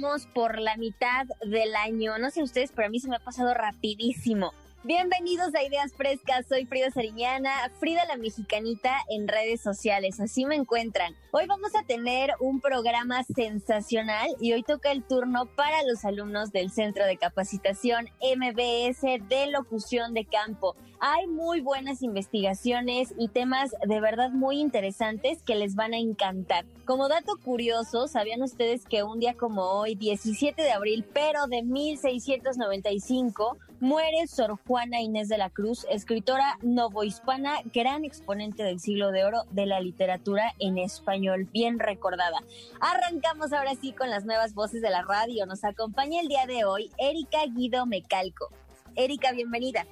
vamos por la mitad del año. No sé ustedes, pero a mí se me ha pasado rapidísimo. Bienvenidos a Ideas Frescas, soy Frida Sariñana, Frida la Mexicanita en redes sociales, así me encuentran. Hoy vamos a tener un programa sensacional y hoy toca el turno para los alumnos del Centro de Capacitación MBS de Locución de Campo. Hay muy buenas investigaciones y temas de verdad muy interesantes que les van a encantar. Como dato curioso, ¿sabían ustedes que un día como hoy, 17 de abril, pero de 1695, muere Sor Juana Inés de la Cruz, escritora novohispana, gran exponente del siglo de oro de la literatura en español, bien recordada. Arrancamos ahora sí con las nuevas voces de la radio. Nos acompaña el día de hoy Erika Guido Mecalco. Erika, bienvenida.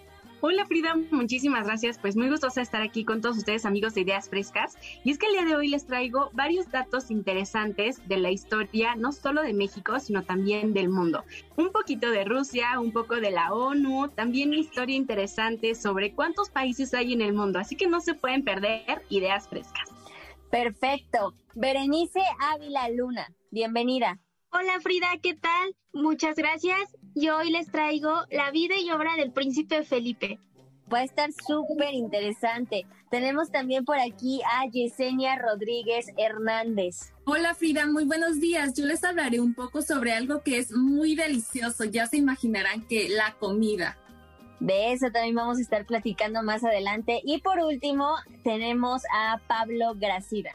Hola Frida, muchísimas gracias. Pues muy gustosa estar aquí con todos ustedes amigos de Ideas Frescas. Y es que el día de hoy les traigo varios datos interesantes de la historia, no solo de México, sino también del mundo. Un poquito de Rusia, un poco de la ONU, también historia interesante sobre cuántos países hay en el mundo. Así que no se pueden perder Ideas Frescas. Perfecto. Berenice Ávila Luna, bienvenida. Hola Frida, ¿qué tal? Muchas gracias. Y hoy les traigo la vida y obra del príncipe Felipe. Va a estar súper interesante. Tenemos también por aquí a Yesenia Rodríguez Hernández. Hola Frida, muy buenos días. Yo les hablaré un poco sobre algo que es muy delicioso. Ya se imaginarán que la comida. De eso también vamos a estar platicando más adelante. Y por último, tenemos a Pablo Gracida.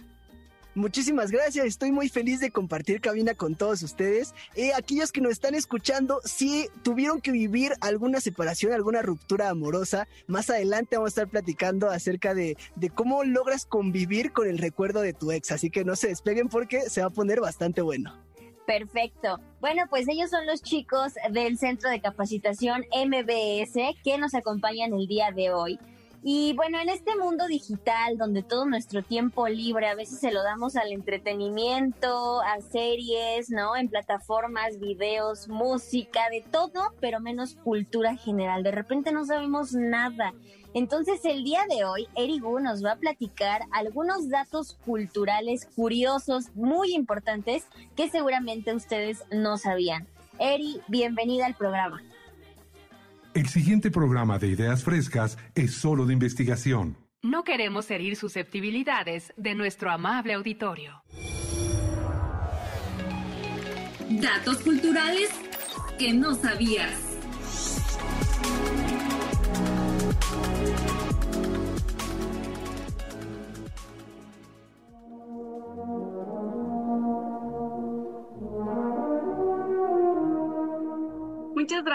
Muchísimas gracias, estoy muy feliz de compartir cabina con todos ustedes. Eh, aquellos que nos están escuchando, si tuvieron que vivir alguna separación, alguna ruptura amorosa, más adelante vamos a estar platicando acerca de, de cómo logras convivir con el recuerdo de tu ex, así que no se despeguen porque se va a poner bastante bueno. Perfecto. Bueno, pues ellos son los chicos del Centro de Capacitación MBS que nos acompañan el día de hoy. Y bueno, en este mundo digital donde todo nuestro tiempo libre a veces se lo damos al entretenimiento, a series, ¿no? En plataformas, videos, música, de todo, pero menos cultura general. De repente no sabemos nada. Entonces el día de hoy, Erigu nos va a platicar algunos datos culturales curiosos, muy importantes, que seguramente ustedes no sabían. Eri, bienvenida al programa. El siguiente programa de Ideas Frescas es solo de investigación. No queremos herir susceptibilidades de nuestro amable auditorio. Datos culturales que no sabías.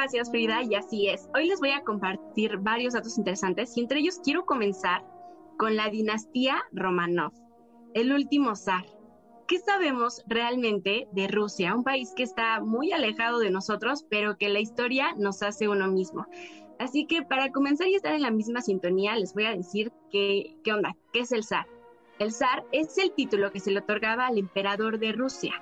Gracias, Frida, y así es. Hoy les voy a compartir varios datos interesantes y entre ellos quiero comenzar con la dinastía Romanov, el último zar. ¿Qué sabemos realmente de Rusia, un país que está muy alejado de nosotros, pero que la historia nos hace uno mismo? Así que para comenzar y estar en la misma sintonía, les voy a decir qué onda, qué es el zar. El zar es el título que se le otorgaba al emperador de Rusia.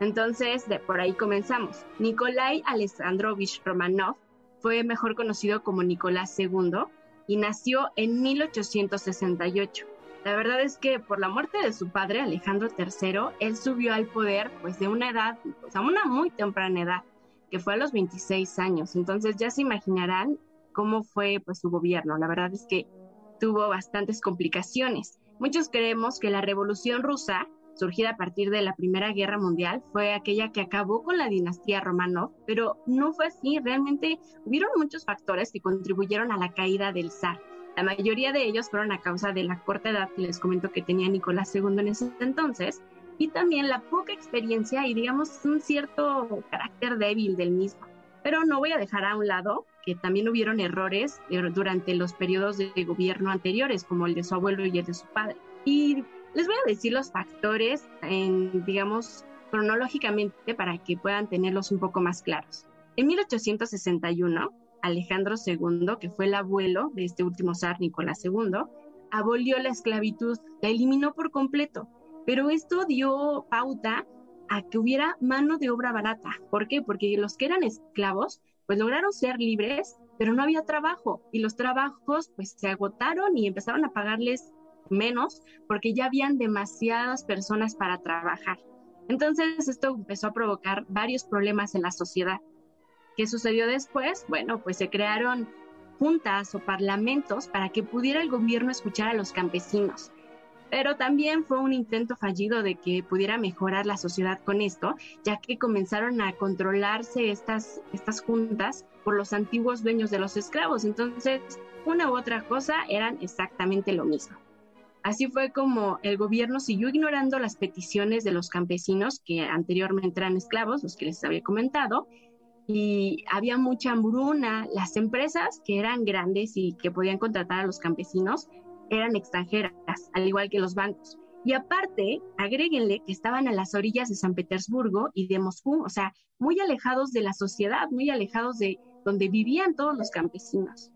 Entonces, de por ahí comenzamos. Nikolai Alexandrovich Romanov fue mejor conocido como Nicolás II y nació en 1868. La verdad es que por la muerte de su padre Alejandro III, él subió al poder pues de una edad, pues a una muy temprana edad, que fue a los 26 años. Entonces ya se imaginarán cómo fue pues su gobierno. La verdad es que tuvo bastantes complicaciones. Muchos creemos que la Revolución Rusa surgida a partir de la Primera Guerra Mundial, fue aquella que acabó con la dinastía Romanov, pero no fue así, realmente hubieron muchos factores que contribuyeron a la caída del zar. La mayoría de ellos fueron a causa de la corta edad que les comento que tenía Nicolás II en ese entonces, y también la poca experiencia y digamos un cierto carácter débil del mismo. Pero no voy a dejar a un lado que también hubieron errores eh, durante los periodos de gobierno anteriores, como el de su abuelo y el de su padre. Y les voy a decir los factores, en, digamos, cronológicamente para que puedan tenerlos un poco más claros. En 1861, Alejandro II, que fue el abuelo de este último zar Nicolás II, abolió la esclavitud, la eliminó por completo, pero esto dio pauta a que hubiera mano de obra barata. ¿Por qué? Porque los que eran esclavos, pues lograron ser libres, pero no había trabajo y los trabajos pues se agotaron y empezaron a pagarles menos porque ya habían demasiadas personas para trabajar. Entonces esto empezó a provocar varios problemas en la sociedad. ¿Qué sucedió después? Bueno, pues se crearon juntas o parlamentos para que pudiera el gobierno escuchar a los campesinos. Pero también fue un intento fallido de que pudiera mejorar la sociedad con esto, ya que comenzaron a controlarse estas, estas juntas por los antiguos dueños de los esclavos. Entonces, una u otra cosa eran exactamente lo mismo. Así fue como el gobierno siguió ignorando las peticiones de los campesinos que anteriormente eran esclavos, los que les había comentado, y había mucha hambruna. Las empresas que eran grandes y que podían contratar a los campesinos eran extranjeras, al igual que los bancos. Y aparte, agréguenle que estaban a las orillas de San Petersburgo y de Moscú, o sea, muy alejados de la sociedad, muy alejados de donde vivían todos los campesinos.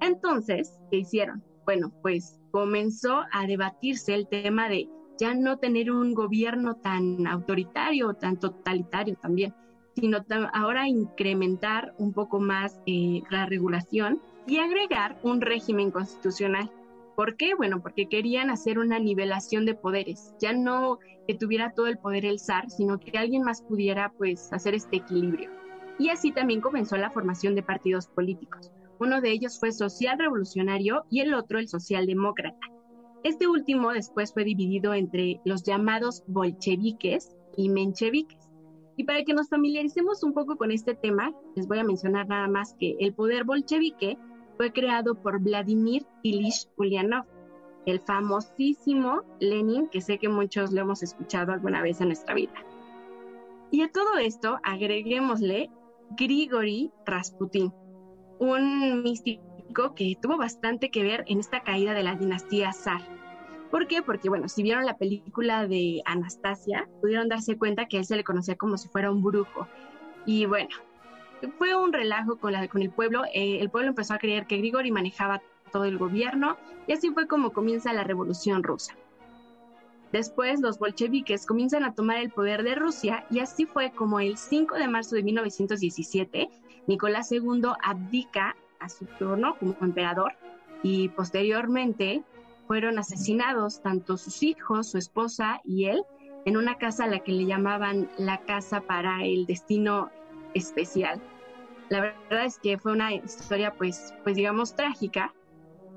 Entonces, ¿qué hicieron? Bueno, pues comenzó a debatirse el tema de ya no tener un gobierno tan autoritario, tan totalitario también, sino ahora incrementar un poco más eh, la regulación y agregar un régimen constitucional. ¿Por qué? Bueno, porque querían hacer una nivelación de poderes, ya no que tuviera todo el poder el zar, sino que alguien más pudiera pues hacer este equilibrio. Y así también comenzó la formación de partidos políticos. Uno de ellos fue social revolucionario y el otro el socialdemócrata. Este último después fue dividido entre los llamados bolcheviques y mencheviques. Y para que nos familiaricemos un poco con este tema, les voy a mencionar nada más que el poder bolchevique fue creado por Vladimir Ilich Ulyanov, el famosísimo Lenin, que sé que muchos lo hemos escuchado alguna vez en nuestra vida. Y a todo esto agreguémosle Grigori Rasputin, un místico que tuvo bastante que ver en esta caída de la dinastía zar. ¿Por qué? Porque, bueno, si vieron la película de Anastasia, pudieron darse cuenta que él se le conocía como si fuera un brujo. Y bueno, fue un relajo con, la, con el pueblo. Eh, el pueblo empezó a creer que Grigori manejaba todo el gobierno y así fue como comienza la revolución rusa. Después los bolcheviques comienzan a tomar el poder de Rusia y así fue como el 5 de marzo de 1917 Nicolás II abdica a su turno como emperador y posteriormente fueron asesinados tanto sus hijos, su esposa y él en una casa a la que le llamaban la casa para el destino especial. La verdad es que fue una historia pues, pues digamos trágica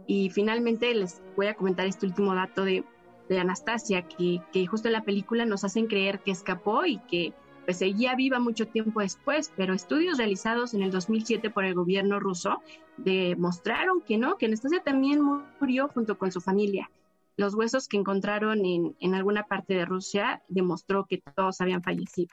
y finalmente les voy a comentar este último dato de, Anastasia que, que justo en la película nos hacen creer que escapó y que pues seguía viva mucho tiempo después, pero estudios realizados en el 2007 por el gobierno ruso demostraron que no, que Anastasia también murió junto con su familia. Los huesos que encontraron en, en alguna parte de Rusia demostró que todos habían fallecido.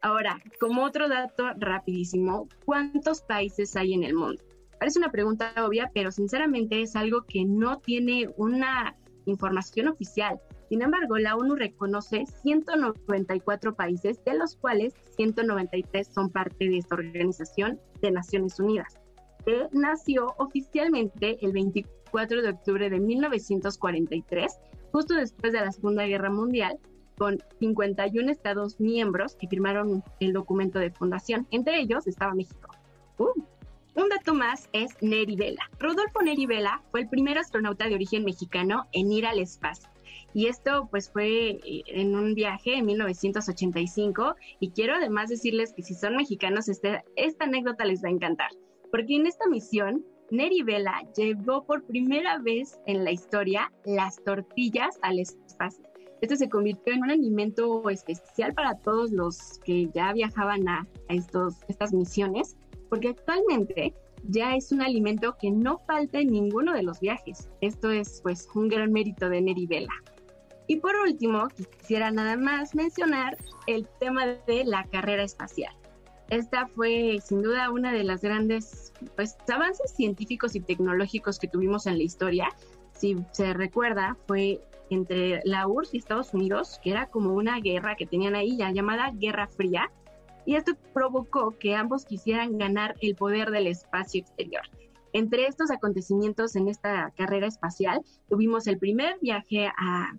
Ahora, como otro dato rapidísimo, ¿cuántos países hay en el mundo? Parece una pregunta obvia, pero sinceramente es algo que no tiene una información oficial. Sin embargo, la ONU reconoce 194 países, de los cuales 193 son parte de esta organización de Naciones Unidas, que nació oficialmente el 24 de octubre de 1943, justo después de la Segunda Guerra Mundial, con 51 estados miembros que firmaron el documento de fundación. Entre ellos estaba México. Uh, un dato más es Neri Vela. Rodolfo Neri Vela fue el primer astronauta de origen mexicano en ir al espacio. Y esto pues fue eh, en un viaje en 1985 y quiero además decirles que si son mexicanos este, esta anécdota les va a encantar, porque en esta misión Neri Vela llevó por primera vez en la historia las tortillas al espacio. Este se convirtió en un alimento especial para todos los que ya viajaban a, estos, estas misiones, porque actualmente ya es un alimento que no falta en ninguno de los viajes. Esto es pues un gran mérito de Neri Vela. Y por último, quisiera nada más mencionar el tema de la carrera espacial. Esta fue sin duda una de las grandes pues, avances científicos y tecnológicos que tuvimos en la historia. Si se recuerda, fue entre la URSS y Estados Unidos, que era como una guerra que tenían ahí ya llamada Guerra Fría, y esto provocó que ambos quisieran ganar el poder del espacio exterior. Entre estos acontecimientos en esta carrera espacial, tuvimos el primer viaje a,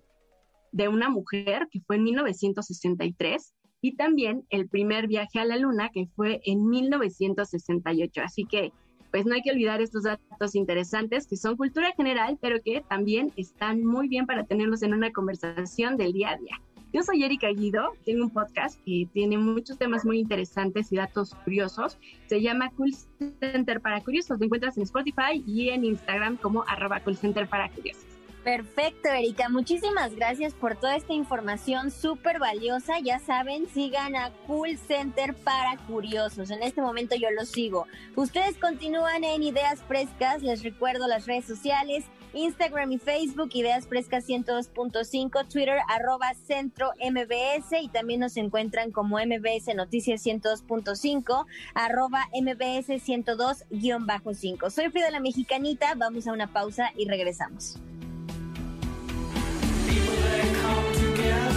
de una mujer, que fue en 1963, y también el primer viaje a la Luna, que fue en 1968. Así que, pues no hay que olvidar estos datos interesantes que son cultura general, pero que también están muy bien para tenerlos en una conversación del día a día. Yo soy Erika Guido, tengo un podcast que tiene muchos temas muy interesantes y datos curiosos. Se llama Cool Center para Curiosos. Lo encuentras en Spotify y en Instagram como arroba para Curiosos. Perfecto, Erika. Muchísimas gracias por toda esta información súper valiosa. Ya saben, sigan a Cool Center para Curiosos. En este momento yo los sigo. Ustedes continúan en Ideas Frescas. Les recuerdo las redes sociales. Instagram y Facebook, Ideas Frescas 102.5, Twitter, arroba Centro MBS y también nos encuentran como MBS Noticias 102.5, arroba MBS 102-5. Soy Frida la Mexicanita, vamos a una pausa y regresamos. Apoyando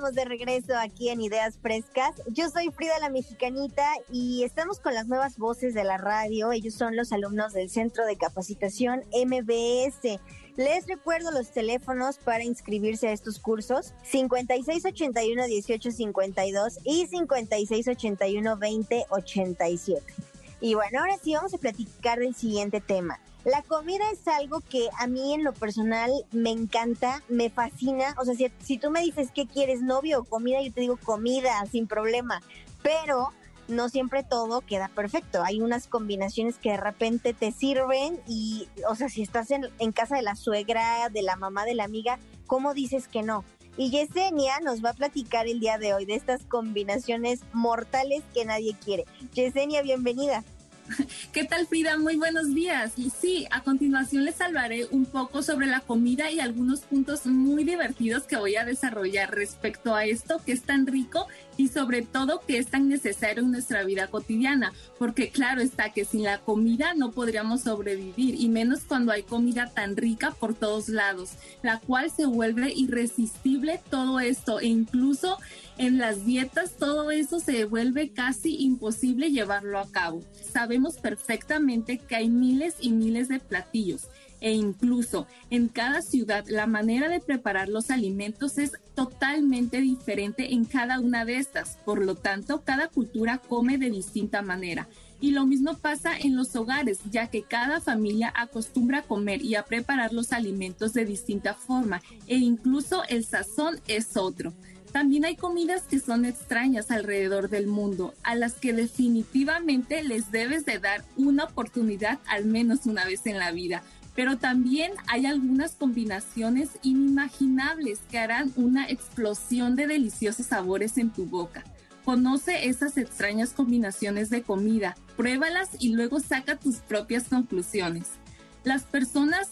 De regreso aquí en Ideas Frescas. Yo soy Frida la Mexicanita y estamos con las nuevas voces de la radio. Ellos son los alumnos del Centro de Capacitación MBS. Les recuerdo los teléfonos para inscribirse a estos cursos: 5681 1852 y 5681 2087. Y bueno, ahora sí vamos a platicar del siguiente tema. La comida es algo que a mí en lo personal me encanta, me fascina. O sea, si, si tú me dices qué quieres, novio o comida, yo te digo comida, sin problema. Pero no siempre todo queda perfecto. Hay unas combinaciones que de repente te sirven y, o sea, si estás en, en, casa de la suegra, de la mamá, de la amiga, ¿cómo dices que no? Y Yesenia nos va a platicar el día de hoy de estas combinaciones mortales que nadie quiere. Yesenia, bienvenida. ¿Qué tal Frida? Muy buenos días. Y sí, a continuación les hablaré un poco sobre la comida y algunos puntos muy divertidos que voy a desarrollar respecto a esto que es tan rico y sobre todo que es tan necesario en nuestra vida cotidiana, porque claro está que sin la comida no podríamos sobrevivir y menos cuando hay comida tan rica por todos lados, la cual se vuelve irresistible todo esto e incluso en las dietas todo eso se vuelve casi imposible llevarlo a cabo. Sabemos perfectamente que hay miles y miles de platillos e incluso en cada ciudad la manera de preparar los alimentos es totalmente diferente en cada una de estas. Por lo tanto, cada cultura come de distinta manera. Y lo mismo pasa en los hogares, ya que cada familia acostumbra a comer y a preparar los alimentos de distinta forma e incluso el sazón es otro. También hay comidas que son extrañas alrededor del mundo, a las que definitivamente les debes de dar una oportunidad al menos una vez en la vida. Pero también hay algunas combinaciones inimaginables que harán una explosión de deliciosos sabores en tu boca. Conoce esas extrañas combinaciones de comida, pruébalas y luego saca tus propias conclusiones. Las personas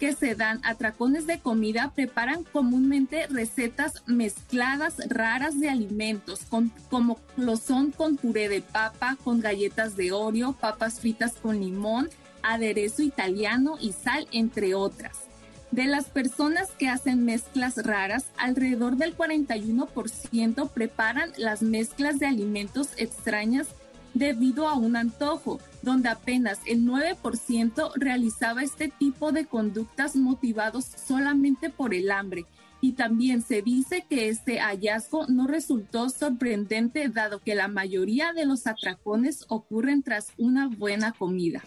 que se dan atracones de comida preparan comúnmente recetas mezcladas raras de alimentos, como lo son con puré de papa, con galletas de Oreo, papas fritas con limón, aderezo italiano y sal, entre otras. De las personas que hacen mezclas raras, alrededor del 41% preparan las mezclas de alimentos extrañas debido a un antojo, donde apenas el 9% realizaba este tipo de conductas motivados solamente por el hambre. Y también se dice que este hallazgo no resultó sorprendente dado que la mayoría de los atracones ocurren tras una buena comida.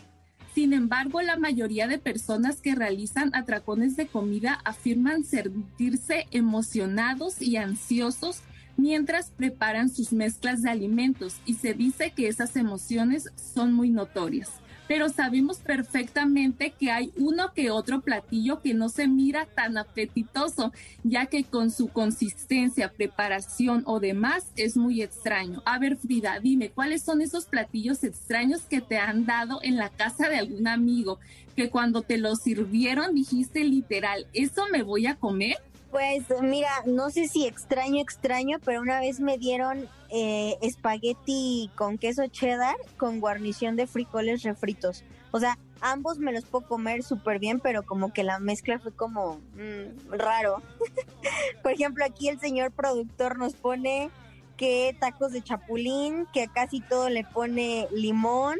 Sin embargo, la mayoría de personas que realizan atracones de comida afirman sentirse emocionados y ansiosos mientras preparan sus mezclas de alimentos y se dice que esas emociones son muy notorias. Pero sabemos perfectamente que hay uno que otro platillo que no se mira tan apetitoso, ya que con su consistencia, preparación o demás es muy extraño. A ver, Frida, dime, ¿cuáles son esos platillos extraños que te han dado en la casa de algún amigo? Que cuando te lo sirvieron dijiste literal, ¿eso me voy a comer? Pues mira, no sé si extraño, extraño, pero una vez me dieron eh, espagueti con queso cheddar con guarnición de frijoles refritos. O sea, ambos me los puedo comer súper bien, pero como que la mezcla fue como mm, raro. Por ejemplo, aquí el señor productor nos pone que tacos de chapulín, que a casi todo le pone limón.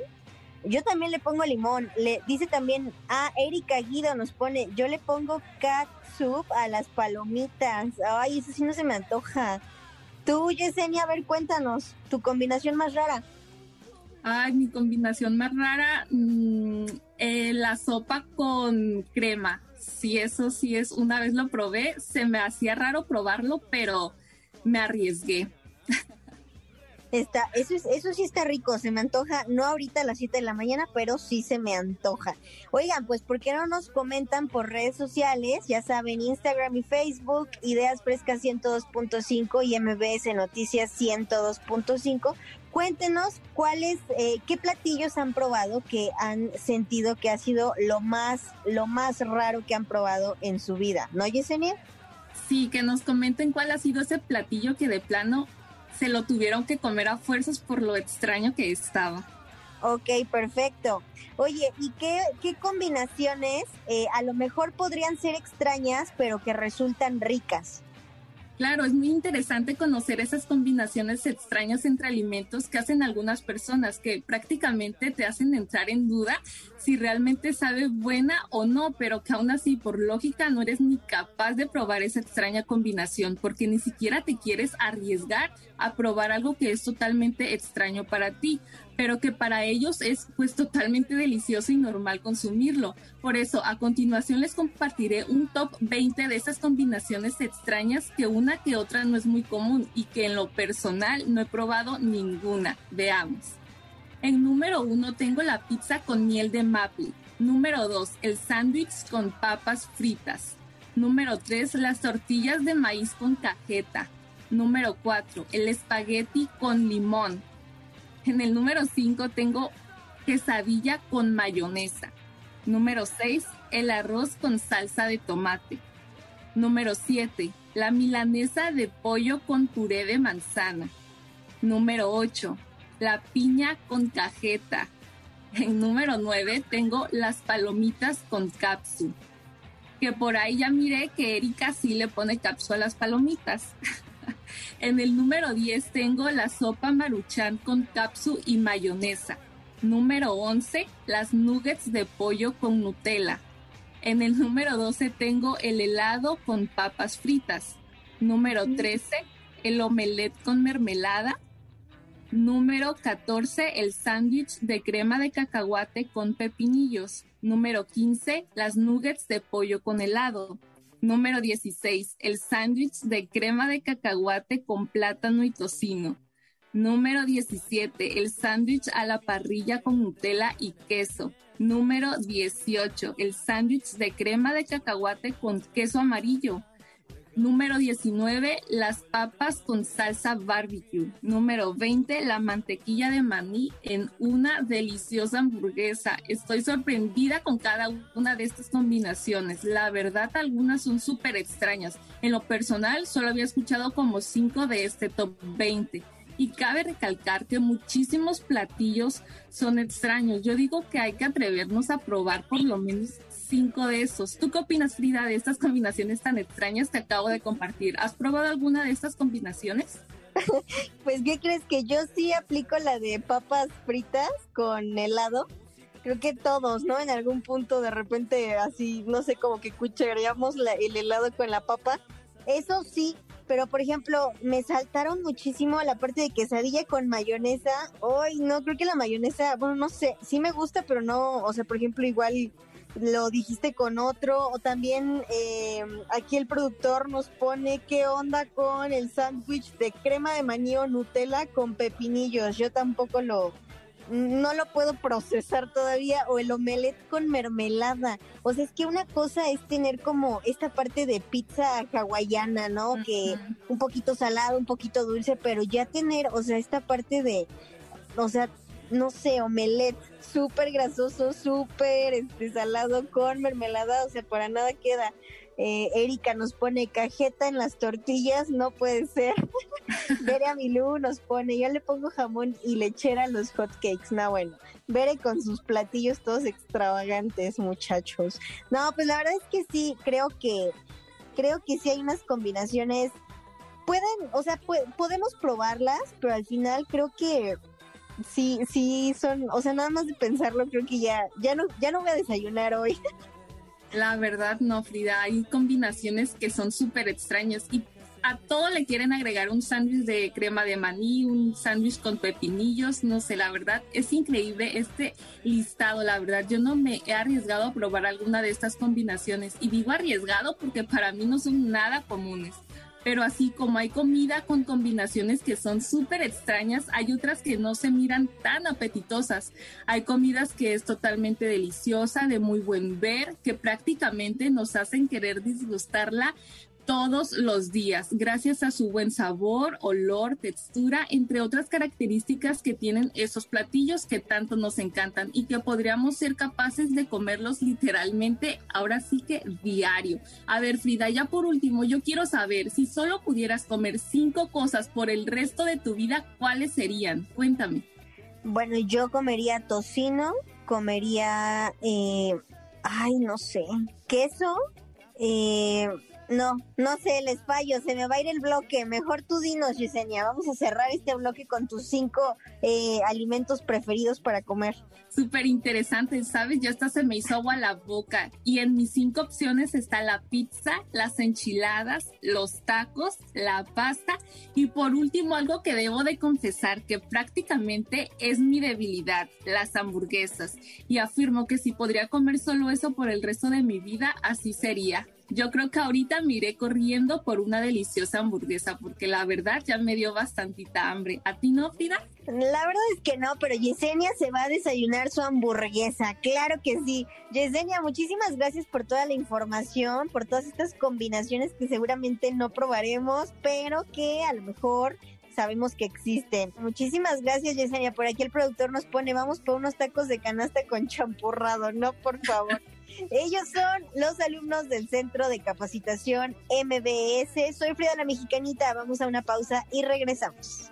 Yo también le pongo limón. Le dice también, ah, Erika Guido nos pone, yo le pongo cat soup a las palomitas. Ay, eso sí no se me antoja. Tú, Yesenia, a ver, cuéntanos, tu combinación más rara. Ay, mi combinación más rara, mm, eh, la sopa con crema. Sí, eso sí es, una vez lo probé, se me hacía raro probarlo, pero me arriesgué. Está, eso, es, eso sí está rico, se me antoja, no ahorita a las 7 de la mañana, pero sí se me antoja. Oigan, pues ¿por qué no nos comentan por redes sociales? Ya saben, Instagram y Facebook, Ideas Frescas 102.5 y MBS Noticias 102.5. Cuéntenos cuáles, eh, qué platillos han probado que han sentido que ha sido lo más, lo más raro que han probado en su vida, ¿no, Yesenia? Sí, que nos comenten cuál ha sido ese platillo que de plano se lo tuvieron que comer a fuerzas por lo extraño que estaba. Ok, perfecto. Oye, ¿y qué, qué combinaciones eh, a lo mejor podrían ser extrañas, pero que resultan ricas? Claro, es muy interesante conocer esas combinaciones extrañas entre alimentos que hacen algunas personas que prácticamente te hacen entrar en duda si realmente sabe buena o no, pero que aún así por lógica no eres ni capaz de probar esa extraña combinación porque ni siquiera te quieres arriesgar a probar algo que es totalmente extraño para ti pero que para ellos es pues totalmente delicioso y normal consumirlo. Por eso, a continuación les compartiré un top 20 de esas combinaciones extrañas que una que otra no es muy común y que en lo personal no he probado ninguna. Veamos. En número uno tengo la pizza con miel de maple. Número 2, el sándwich con papas fritas. Número 3, las tortillas de maíz con cajeta. Número 4, el espagueti con limón. En el número 5 tengo quesadilla con mayonesa. Número 6, el arroz con salsa de tomate. Número 7, la milanesa de pollo con puré de manzana. Número 8, la piña con cajeta. En número 9 tengo las palomitas con capsu. Que por ahí ya miré que Erika sí le pone capsu a las palomitas. En el número 10 tengo la sopa maruchan con capsu y mayonesa. Número 11, las nuggets de pollo con Nutella. En el número 12 tengo el helado con papas fritas. Número 13, el omelette con mermelada. Número 14, el sándwich de crema de cacahuate con pepinillos. Número 15, las nuggets de pollo con helado. Número 16, el sándwich de crema de cacahuate con plátano y tocino. Número 17, el sándwich a la parrilla con Nutella y queso. Número 18, el sándwich de crema de cacahuate con queso amarillo. Número 19, las papas con salsa barbecue. Número 20, la mantequilla de maní en una deliciosa hamburguesa. Estoy sorprendida con cada una de estas combinaciones. La verdad, algunas son súper extrañas. En lo personal, solo había escuchado como 5 de este top 20. Y cabe recalcar que muchísimos platillos son extraños. Yo digo que hay que atrevernos a probar por lo menos cinco de esos. ¿Tú qué opinas, Frida, de estas combinaciones tan extrañas que acabo de compartir? ¿Has probado alguna de estas combinaciones? pues, ¿qué crees? Que yo sí aplico la de papas fritas con helado. Creo que todos, ¿no? En algún punto de repente así, no sé, como que cuchareamos el helado con la papa. Eso sí, pero por ejemplo, me saltaron muchísimo la parte de quesadilla con mayonesa. Hoy no, creo que la mayonesa, bueno, no sé, sí me gusta, pero no, o sea, por ejemplo, igual lo dijiste con otro, o también eh, aquí el productor nos pone qué onda con el sándwich de crema de maní o Nutella con pepinillos. Yo tampoco lo, no lo puedo procesar todavía, o el omelette con mermelada. O sea, es que una cosa es tener como esta parte de pizza hawaiana, ¿no? Que un poquito salado, un poquito dulce, pero ya tener, o sea, esta parte de, o sea, no sé, omelette súper grasoso, súper este, salado con mermelada, o sea, para nada queda. Eh, Erika nos pone cajeta en las tortillas, no puede ser. Bere Milú nos pone, yo le pongo jamón y lechera a los hotcakes, no bueno. Bere con sus platillos todos extravagantes, muchachos. No, pues la verdad es que sí, creo que, creo que sí hay unas combinaciones, pueden, o sea, podemos probarlas, pero al final creo que sí, sí son, o sea, nada más de pensarlo, creo que ya, ya no, ya no voy a desayunar hoy. La verdad, no, Frida, hay combinaciones que son súper extrañas y a todo le quieren agregar un sándwich de crema de maní, un sándwich con pepinillos, no sé, la verdad es increíble este listado, la verdad yo no me he arriesgado a probar alguna de estas combinaciones y digo arriesgado porque para mí no son nada comunes pero así como hay comida con combinaciones que son súper extrañas, hay otras que no se miran tan apetitosas. Hay comidas que es totalmente deliciosa, de muy buen ver, que prácticamente nos hacen querer disgustarla, todos los días, gracias a su buen sabor, olor, textura, entre otras características que tienen esos platillos que tanto nos encantan y que podríamos ser capaces de comerlos literalmente ahora sí que diario. A ver, Frida, ya por último, yo quiero saber si solo pudieras comer cinco cosas por el resto de tu vida, ¿cuáles serían? Cuéntame. Bueno, yo comería tocino, comería, eh, ay, no sé, queso, eh, no, no sé, les fallo, se me va a ir el bloque. Mejor tú dinos, Yesenia. Vamos a cerrar este bloque con tus cinco eh, alimentos preferidos para comer. Súper interesante, ¿sabes? Ya hasta se me hizo agua la boca. Y en mis cinco opciones está la pizza, las enchiladas, los tacos, la pasta y por último algo que debo de confesar que prácticamente es mi debilidad, las hamburguesas. Y afirmo que si podría comer solo eso por el resto de mi vida, así sería. Yo creo que ahorita me iré corriendo por una deliciosa hamburguesa porque la verdad ya me dio bastantita hambre. ¿A ti no, Frida? La verdad es que no, pero Yesenia se va a desayunar su hamburguesa. Claro que sí. Yesenia, muchísimas gracias por toda la información, por todas estas combinaciones que seguramente no probaremos, pero que a lo mejor sabemos que existen. Muchísimas gracias, Yesenia. Por aquí el productor nos pone, vamos por unos tacos de canasta con champurrado. No, por favor. Ellos son los alumnos del Centro de Capacitación MBS. Soy Frida la Mexicanita. Vamos a una pausa y regresamos.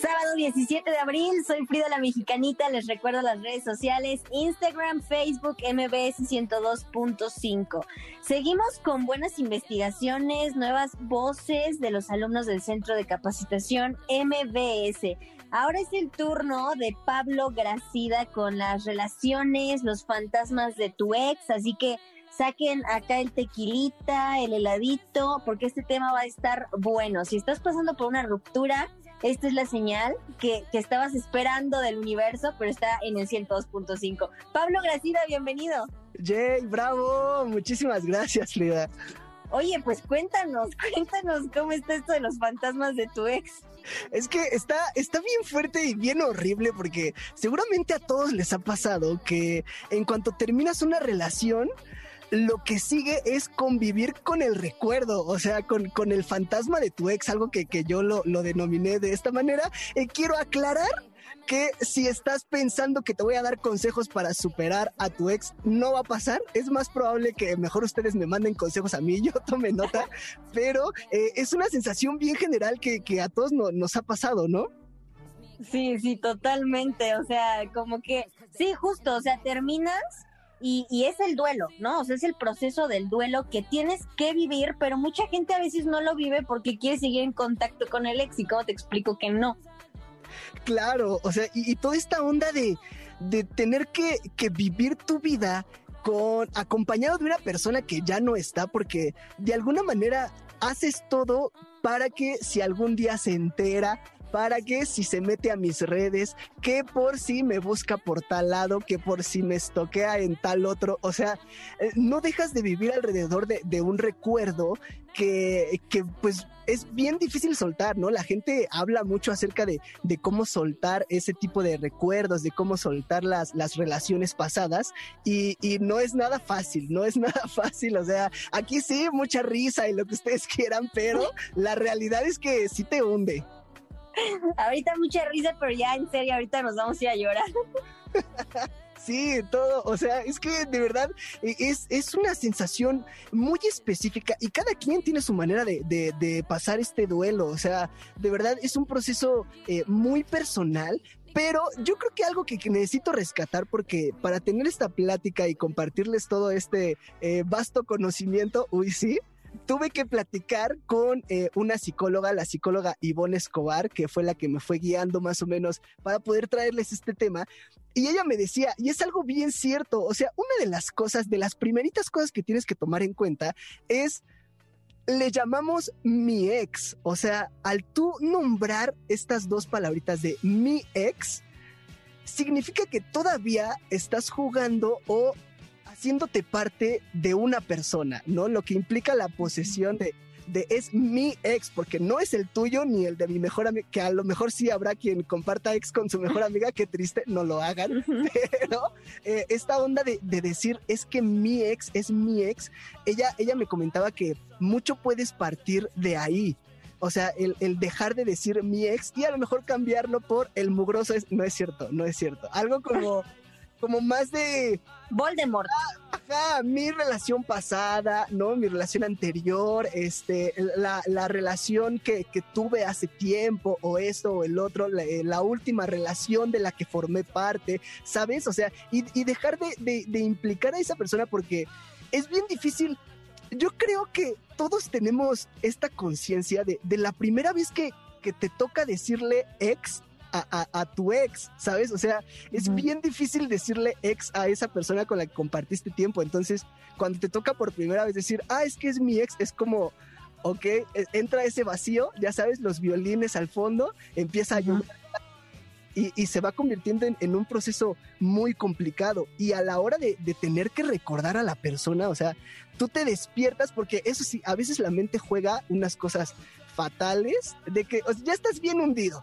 Sábado 17 de abril, soy Frida la Mexicanita, les recuerdo las redes sociales, Instagram, Facebook, MBS 102.5. Seguimos con buenas investigaciones, nuevas voces de los alumnos del Centro de Capacitación MBS. Ahora es el turno de Pablo Gracida con las relaciones, los fantasmas de tu ex, así que saquen acá el tequilita, el heladito, porque este tema va a estar bueno. Si estás pasando por una ruptura, esta es la señal que, que estabas esperando del universo, pero está en el 102.5. Pablo Gracida, bienvenido. Jay, bravo, muchísimas gracias, Frida. Oye, pues cuéntanos, cuéntanos cómo está esto de los fantasmas de tu ex. Es que está, está bien fuerte y bien horrible porque seguramente a todos les ha pasado que en cuanto terminas una relación, lo que sigue es convivir con el recuerdo, o sea, con, con el fantasma de tu ex, algo que, que yo lo, lo, denominé de esta manera. Eh, quiero aclarar que si estás pensando que te voy a dar consejos para superar a tu ex, no va a pasar. Es más probable que mejor ustedes me manden consejos a mí, yo tome nota, pero eh, es una sensación bien general que, que a todos no, nos ha pasado, ¿no? Sí, sí, totalmente. O sea, como que, sí, justo, o sea, terminas y, es el duelo, ¿no? O sea, es el proceso del duelo que tienes que vivir, pero mucha gente a veces no lo vive porque quiere seguir en contacto con el ex y cómo te explico que no. Claro, o sea, y, toda esta onda de, de tener que, que vivir tu vida con acompañado de una persona que ya no está porque de alguna manera haces todo para que si algún día se entera para que si se mete a mis redes, que por si me busca por tal lado, que por si me estoquea en tal otro, o sea, eh, no dejas de vivir alrededor de, un recuerdo que, que, pues es bien difícil soltar, ¿no? La gente habla mucho acerca de, de, cómo soltar ese tipo de recuerdos, de cómo soltar las, las relaciones pasadas y, y, no es nada fácil, no es nada fácil, o sea, aquí sí, mucha risa y lo que ustedes quieran, pero la realidad es que sí te hunde. ahorita mucha risa, pero ya en serio, ahorita nos vamos a ir a llorar. Sí, todo, o sea, es que de verdad e, es, es una sensación muy específica y cada quien tiene su manera de, de, pasar este duelo, o sea, de verdad es un proceso eh, muy personal, pero yo creo que algo que, necesito rescatar, porque para tener esta plática y compartirles todo este eh, vasto conocimiento, uy, sí, tuve que platicar con eh, una psicóloga, la psicóloga Ivonne Escobar, que fue la que me fue guiando más o menos para poder traerles este tema. Y ella me decía, y es algo bien cierto, o sea, una de las cosas, de las primeritas cosas que tienes que tomar en cuenta es le llamamos mi ex. O sea, al tú nombrar estas dos palabritas de mi ex, significa que todavía estás jugando o haciéndote parte de una persona, ¿no? Lo que implica la posesión de, de es mi ex, porque no es el tuyo ni el de mi mejor amiga, que a lo mejor sí habrá quien comparta ex con su mejor amiga, qué triste, no lo hagan, pero eh, esta onda de, de, decir es que mi ex es mi ex, ella, ella me comentaba que mucho puedes partir de ahí. O sea, el, el, dejar de decir mi ex y a lo mejor cambiarlo por el mugroso es, no es cierto, no es cierto. Algo como como más de... Voldemort. Ajá, mi relación pasada, ¿no? Mi relación anterior, este, la, la relación que, que, tuve hace tiempo, o esto o el otro, la, eh, la, última relación de la que formé parte, ¿sabes? O sea, y, y dejar de, de, de implicar a esa persona porque es bien difícil yo creo que todos tenemos esta conciencia de, de, la primera vez que, que, te toca decirle ex a, tu ex, ¿sabes? O sea, es bien difícil decirle ex a esa persona con la que compartiste tiempo. Entonces, cuando te toca por primera vez decir, ah, es que es mi ex, es como, ok, e, entra ese vacío, ya sabes, los violines al fondo, empieza a llover. Y, se va convirtiendo en, un proceso muy complicado. Y a la hora de, tener que recordar a la persona, o sea, tú te despiertas porque eso sí, a veces la mente juega unas cosas fatales de que ya estás bien hundido,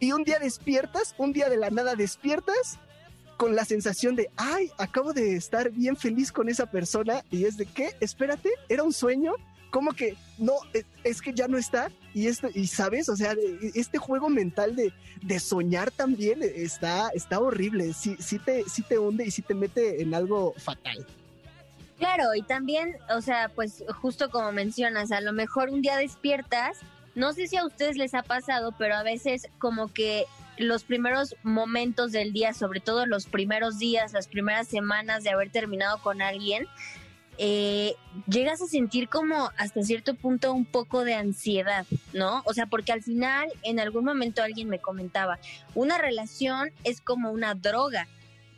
y un día despiertas, un día de la nada despiertas con la sensación de, ay, acabo de estar bien feliz con esa persona y es de qué, espérate, era un sueño, como que no, e, es que ya no está y esto, y sabes, o sea, este juego mental de, de soñar también está, está horrible, sí, sí, te, sí te hunde y sí te mete en algo fatal. Claro, y también, o sea, pues justo como mencionas, a lo mejor un día despiertas, no sé si a ustedes les ha pasado, pero a veces como que los primeros momentos del día, sobre todo los primeros días, las primeras semanas de haber terminado con alguien, eh, llegas a sentir como hasta cierto punto un poco de ansiedad, ¿no? O sea, porque al final, en algún momento alguien me comentaba, una relación es como una droga,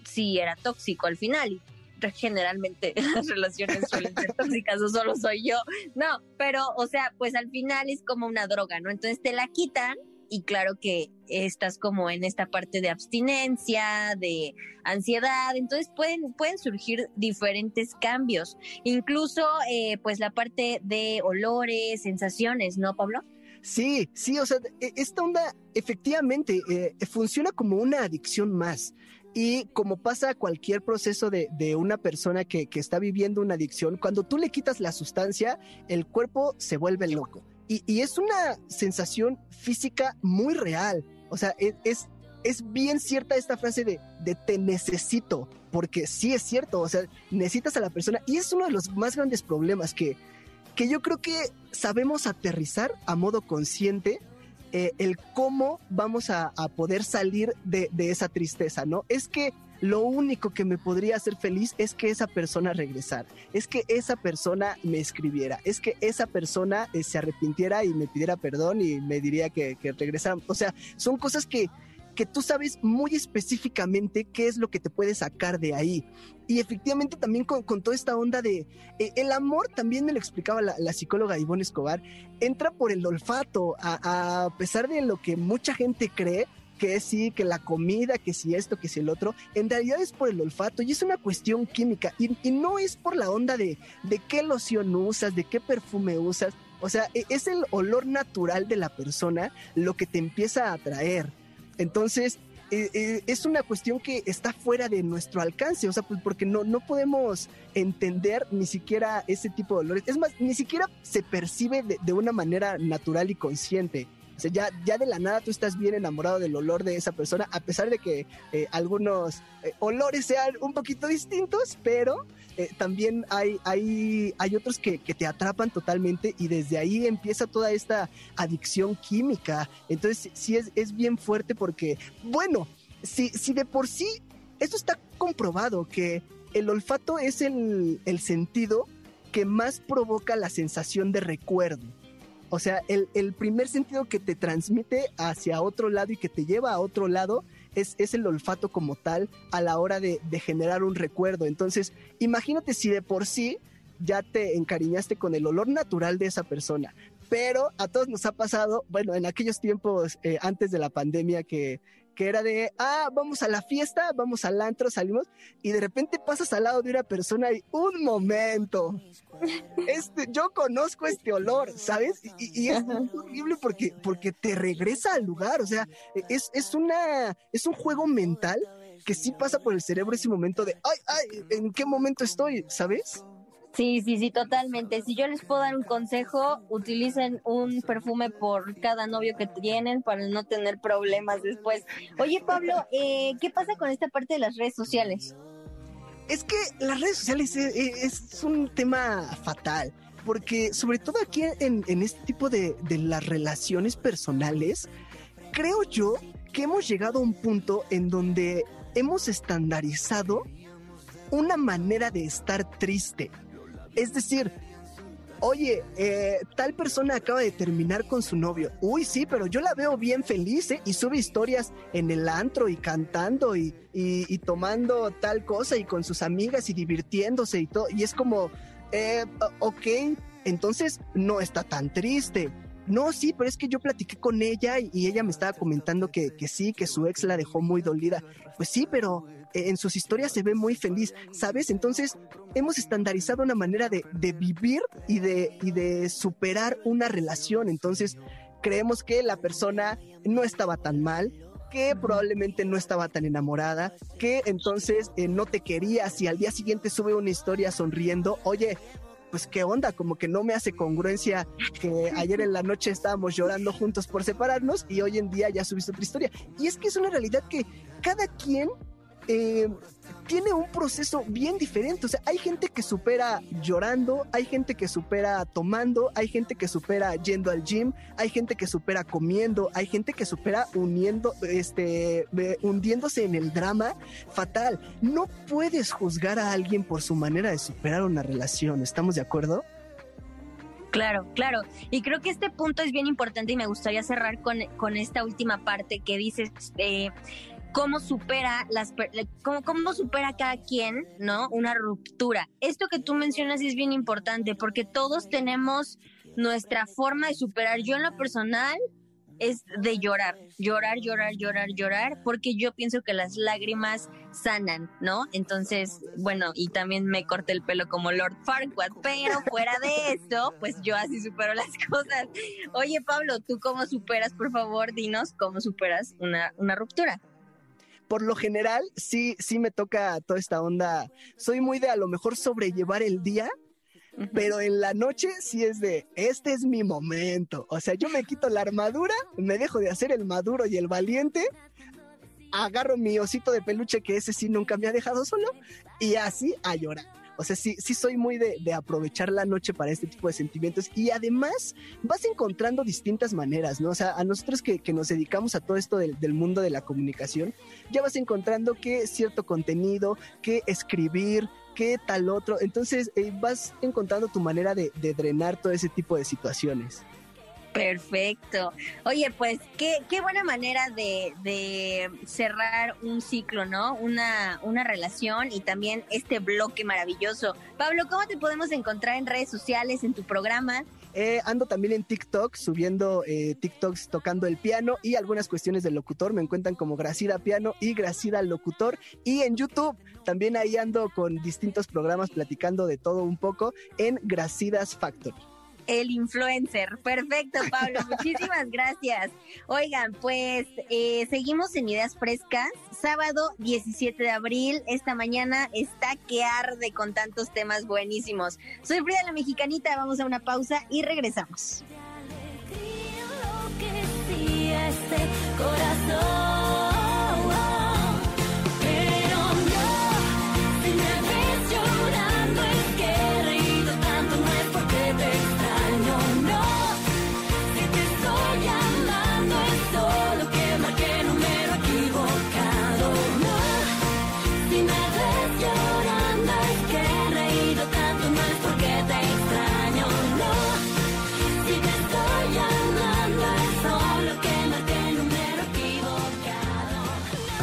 si era tóxico al final, generalmente las relaciones suelen ser tóxicas o solo soy yo. No, pero, o sea, pues al final es como una droga, ¿no? Entonces te la quitan y claro que estás como en esta parte de abstinencia, de ansiedad, entonces pueden, pueden surgir diferentes cambios, incluso eh, pues la parte de olores, sensaciones, ¿no, Pablo? Sí, sí, o sea, e, esta onda efectivamente eh, funciona como una adicción más. Y como pasa cualquier proceso de, una persona que, está viviendo una adicción, cuando tú le quitas la sustancia, el cuerpo se vuelve loco. Y, es una sensación física muy real. O sea, e, es, es, bien cierta esta frase de, de, te necesito, porque sí es cierto, o sea, necesitas a la persona. Y es uno de los más grandes problemas que, que yo creo que sabemos aterrizar a modo consciente eh, el cómo vamos a, poder salir de, esa tristeza, ¿no? Es que lo único que me podría hacer feliz es que esa persona regresara, es que esa persona me escribiera, es que esa persona eh, se arrepintiera y me pidiera perdón y me diría que, que regresara. O sea, son cosas que que tú sabes muy específicamente qué es lo que te puede sacar de ahí. Y efectivamente también con, toda esta onda de eh, el amor, también me lo explicaba la, psicóloga Ivonne Escobar, entra por el olfato, a, pesar de lo que mucha gente cree, que sí, que la comida, que si esto, que si el otro, en realidad es por el olfato y es una cuestión química y, y no es por la onda de, de qué loción usas, de qué perfume usas, o sea, e, es el olor natural de la persona lo que te empieza a atraer. Entonces, eh, eh, es una cuestión que está fuera de nuestro alcance, o sea, pues porque no, no podemos entender ni siquiera ese tipo de dolores. Es más, ni siquiera se percibe de una manera natural y consciente. O sea, ya, ya de la nada tú estás bien enamorado del olor de esa persona, a pesar de que eh, algunos olores sean un poquito distintos, pero eh, también hay, hay, hay otros que, te atrapan totalmente y desde ahí empieza toda esta adicción química. Entonces, sí es, es bien fuerte porque, bueno, si, si de por sí, esto está comprobado que el olfato es el, el sentido que más provoca la sensación de recuerdo. O sea, el, primer sentido que te transmite hacia otro lado y que te lleva a otro lado es, es el olfato como tal a la hora de, generar un recuerdo. Entonces, imagínate si de por sí ya te encariñaste con el olor natural de esa persona. Pero a todos nos ha pasado, bueno, en aquellos tiempos eh, antes de la pandemia que que era de, ah, vamos a la fiesta, vamos al antro, salimos, y de repente pasas al lado de una persona y un momento, este, yo conozco este olor, ¿sabes? Y, es horrible porque, porque te regresa al lugar, o sea, es, es, una, es un juego mental que sí pasa por el cerebro ese momento de, ay, ay, ¿en qué momento estoy? ¿Sabes? Sí, sí, sí, totalmente. Si yo les puedo dar un consejo, utilicen un perfume por cada novio que tienen para no tener problemas después. Oye, Pablo, eh, ¿qué pasa con esta parte de las redes sociales? Es que las redes sociales es, un tema fatal, porque sobre todo aquí en, este tipo de, de las relaciones personales, creo yo que hemos llegado a un punto en donde hemos estandarizado una manera de estar triste. Es decir, oye, eh, tal persona acaba de terminar con su novio. Uy, sí, pero yo la veo bien feliz ¿eh? y sube historias en el antro y cantando y, tomando tal cosa y con sus amigas y divirtiéndose y todo. Y es como, eh, ok, entonces no está tan triste. No, sí, pero es que yo platiqué con ella y, ella me estaba comentando que, que sí, que su ex la dejó muy dolida. Pues sí, pero en sus historias se ve muy feliz, ¿sabes? Entonces, hemos estandarizado una manera de, vivir y de, y de superar una relación. Entonces, creemos que la persona no estaba tan mal, que probablemente no estaba tan enamorada, que entonces eh, no te quería, si al día siguiente sube una historia sonriendo, oye, pues qué onda, como que no me hace congruencia que ayer en la noche estábamos llorando juntos por separarnos y hoy en día ya subiste otra historia. Y es que es una realidad que cada quien eh, tiene un proceso bien diferente. O sea, hay gente que supera llorando, hay gente que supera tomando, hay gente que supera yendo al gym, hay gente que supera comiendo, hay gente que supera este, hundiéndose en el drama fatal. No puedes juzgar a alguien por su manera de superar una relación. ¿Estamos de acuerdo? Claro, claro. Y creo que este punto es bien importante y me gustaría cerrar con, con esta última parte que dices, eh, cómo supera las cómo, cómo supera cada quien, ¿no? Una ruptura. Esto que tú mencionas es bien importante porque todos tenemos nuestra forma de superar. Yo en lo personal es de llorar, llorar, llorar, llorar, llorar, porque yo pienso que las lágrimas sanan, ¿no? Entonces, bueno, y también me corté el pelo como Lord Farquaad, pero fuera de eso, pues yo así supero las cosas. Oye, Pablo, ¿tú cómo superas, por favor? Dinos cómo superas una, una ruptura por lo general, sí, sí me toca toda esta onda. Soy muy de a lo mejor sobrellevar el día, pero en la noche sí es de, este es mi momento. O sea, yo me quito la armadura, me dejo de hacer el maduro y el valiente, agarro mi osito de peluche, que ese sí nunca me ha dejado solo, y así a llorar. O sea, sí, sí soy muy de, aprovechar la noche para este tipo de sentimientos y además vas encontrando distintas maneras, ¿no? O sea, a nosotros que, nos dedicamos a todo esto del, mundo de la comunicación, ya vas encontrando que cierto contenido, que escribir, que tal otro. Entonces eh, vas encontrando tu manera de, de drenar todo ese tipo de situaciones. Perfecto. Oye, pues qué, qué buena manera de, de, cerrar un ciclo, ¿no? Una, una relación y también este bloque maravilloso. Pablo, ¿cómo te podemos encontrar en redes sociales, en tu programa? Eh, ando también en TikTok, subiendo eh, TikToks tocando el piano y algunas cuestiones del locutor. Me encuentran como Gracida Piano y Gracida Locutor. Y en YouTube también ahí ando con distintos programas platicando de todo un poco en Gracidas Factory el influencer. Perfecto, Pablo. Muchísimas gracias. Oigan, pues eh, seguimos en Ideas Frescas. Sábado 17 de abril. Esta mañana está que arde con tantos temas buenísimos. Soy Frida la Mexicanita. Vamos a una pausa y regresamos.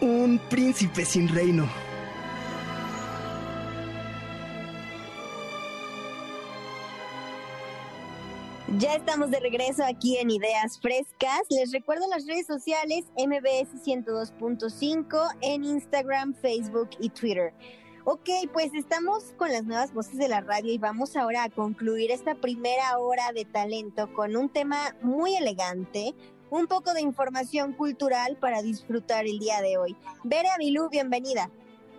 un príncipe sin reino. Ya estamos de regreso aquí en Ideas Frescas. Les recuerdo las redes sociales MBS 102.5 en Instagram, Facebook y Twitter. Ok, pues estamos con las nuevas voces de la radio y vamos ahora a concluir esta primera hora de talento con un tema muy elegante, un poco de información cultural para disfrutar el día de hoy. Bere Abilú, bienvenida.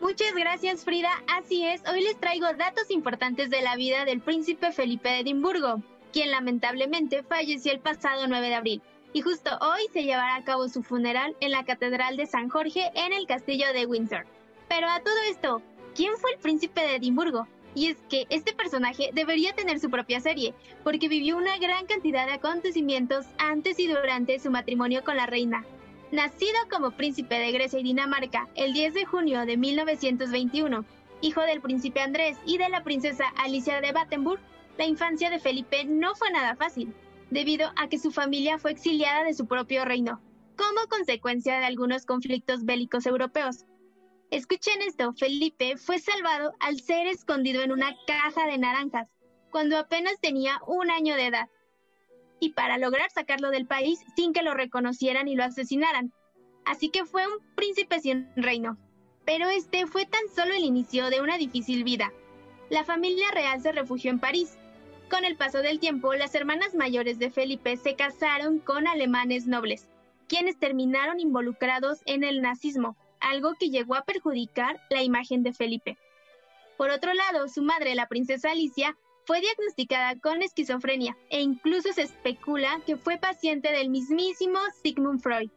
Muchas gracias Frida, así es, hoy les traigo datos importantes de la vida del príncipe Felipe de Edimburgo, quien lamentablemente falleció el pasado 9 de abril. Y justo hoy se llevará a cabo su funeral en la Catedral de San Jorge en el Castillo de Windsor. Pero a todo esto, ¿quién fue el príncipe de Edimburgo? Y es que este personaje debería tener su propia serie, porque vivió una gran cantidad de acontecimientos antes y durante su matrimonio con la reina. Nacido como príncipe de Grecia y Dinamarca el 10 de junio de 1921, hijo del príncipe Andrés y de la princesa Alicia de Battenburg, la infancia de Felipe no fue nada fácil. debido a que su familia fue exiliada de su propio reino, como consecuencia de algunos conflictos bélicos europeos. Escuchen esto, Felipe fue salvado al ser escondido en una caja de naranjas, cuando apenas tenía un año de edad, y para lograr sacarlo del país sin que lo reconocieran y lo asesinaran. Así que fue un príncipe sin reino. Pero este fue tan solo el inicio de una difícil vida. La familia real se refugió en París. Con el paso del tiempo, las hermanas mayores de Felipe se casaron con alemanes nobles, quienes terminaron involucrados en el nazismo, algo que llegó a perjudicar la imagen de Felipe. Por otro lado, su madre, la princesa Alicia, fue diagnosticada con esquizofrenia e incluso se especula que fue paciente del mismísimo Sigmund Freud.